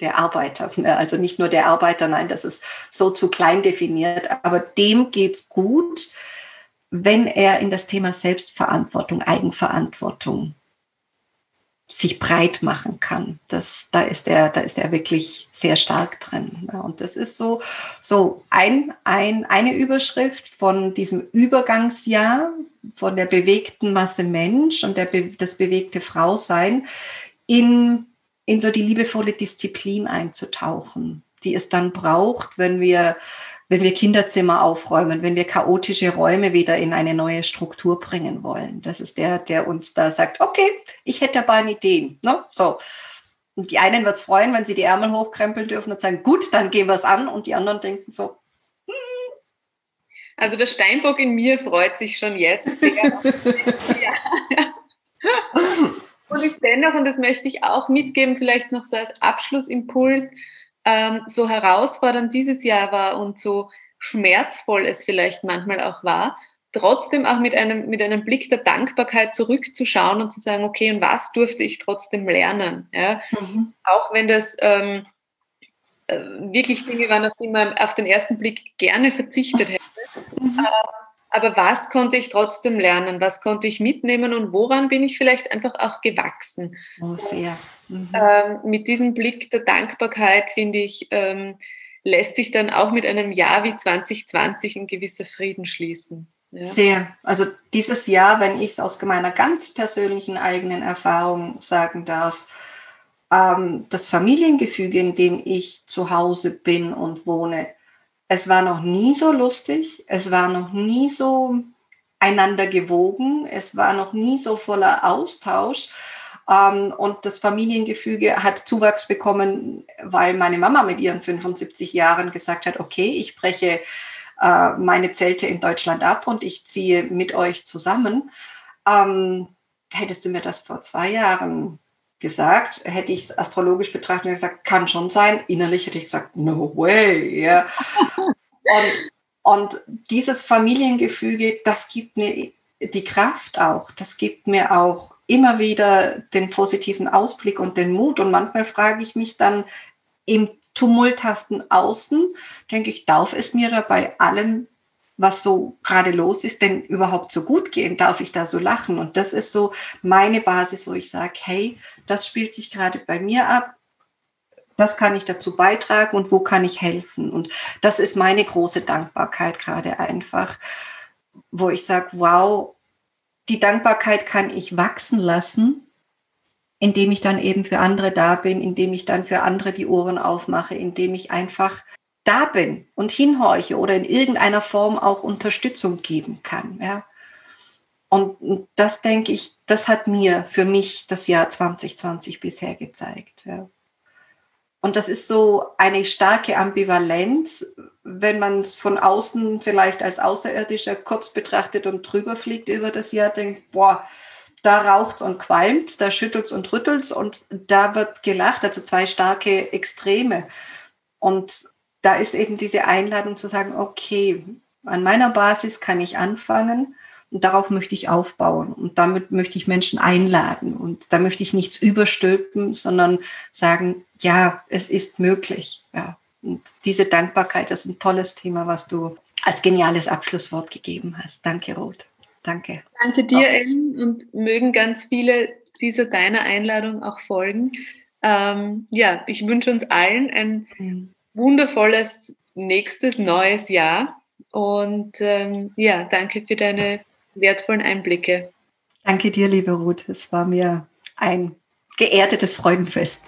der Arbeiter, also nicht nur der Arbeiter, nein, das ist so zu klein definiert, aber dem geht's gut, wenn er in das Thema Selbstverantwortung, Eigenverantwortung sich breit machen kann. Das, da ist er, da ist er wirklich sehr stark drin. Und das ist so, so ein, ein, eine Überschrift von diesem Übergangsjahr, von der bewegten Masse Mensch und der, das bewegte Frausein in, in so die liebevolle Disziplin einzutauchen, die es dann braucht, wenn wir wenn wir Kinderzimmer aufräumen, wenn wir chaotische Räume wieder in eine neue Struktur bringen wollen. Das ist der, der uns da sagt, okay, ich hätte aber eine Idee. Ne? So. Und die einen wird es freuen, wenn sie die Ärmel hochkrempeln dürfen und sagen, gut, dann gehen wir es an. Und die anderen denken so, also der Steinbock in mir freut sich schon jetzt. Und ich dennoch, und das möchte ich auch mitgeben, vielleicht noch so als Abschlussimpuls, ähm, so herausfordernd dieses Jahr war und so schmerzvoll es vielleicht manchmal auch war, trotzdem auch mit einem, mit einem Blick der Dankbarkeit zurückzuschauen und zu sagen, okay, und was durfte ich trotzdem lernen? Ja? Mhm. Auch wenn das ähm, äh, wirklich Dinge waren, auf die man auf den ersten Blick gerne verzichtet hätte. Mhm. Äh, aber was konnte ich trotzdem lernen? Was konnte ich mitnehmen und woran bin ich vielleicht einfach auch gewachsen? Oh, sehr. Mhm. Ähm, mit diesem Blick der Dankbarkeit, finde ich, ähm, lässt sich dann auch mit einem Jahr wie 2020 ein gewisser Frieden schließen. Ja. Sehr. Also dieses Jahr, wenn ich es aus meiner ganz persönlichen eigenen Erfahrung sagen darf, ähm, das Familiengefüge, in dem ich zu Hause bin und wohne, es war noch nie so lustig, es war noch nie so einander gewogen, es war noch nie so voller Austausch. Ähm, und das Familiengefüge hat Zuwachs bekommen, weil meine Mama mit ihren 75 Jahren gesagt hat, okay, ich breche äh, meine Zelte in Deutschland ab und ich ziehe mit euch zusammen. Ähm, hättest du mir das vor zwei Jahren gesagt, hätte ich es astrologisch betrachtet und gesagt, kann schon sein. Innerlich hätte ich gesagt, no way. Ja. und, und dieses Familiengefüge, das gibt mir die Kraft auch. Das gibt mir auch immer wieder den positiven Ausblick und den Mut. Und manchmal frage ich mich dann im tumulthaften Außen, denke ich, darf es mir dabei allem was so gerade los ist, denn überhaupt so gut gehen? Darf ich da so lachen? Und das ist so meine Basis, wo ich sage, hey, das spielt sich gerade bei mir ab. Das kann ich dazu beitragen und wo kann ich helfen? Und das ist meine große Dankbarkeit gerade einfach, wo ich sage, wow, die Dankbarkeit kann ich wachsen lassen, indem ich dann eben für andere da bin, indem ich dann für andere die Ohren aufmache, indem ich einfach da bin und hinhorche oder in irgendeiner Form auch Unterstützung geben kann. Ja. Und das denke ich, das hat mir für mich das Jahr 2020 bisher gezeigt. Ja. Und das ist so eine starke Ambivalenz, wenn man es von außen vielleicht als Außerirdischer kurz betrachtet und drüber fliegt über das Jahr, denkt, boah, da raucht's und qualmt's, da schüttelt's und rüttelt's und da wird gelacht, also zwei starke Extreme. Und da ist eben diese Einladung zu sagen, okay, an meiner Basis kann ich anfangen und darauf möchte ich aufbauen und damit möchte ich Menschen einladen und da möchte ich nichts überstülpen, sondern sagen, ja, es ist möglich. Ja. Und diese Dankbarkeit ist ein tolles Thema, was du als geniales Abschlusswort gegeben hast. Danke, Roth. Danke. Danke dir, Ellen, und mögen ganz viele dieser deiner Einladung auch folgen. Ähm, ja, ich wünsche uns allen ein mhm wundervolles nächstes neues Jahr. Und ähm, ja, danke für deine wertvollen Einblicke. Danke dir, liebe Ruth. Es war mir ein geerdetes Freudenfest.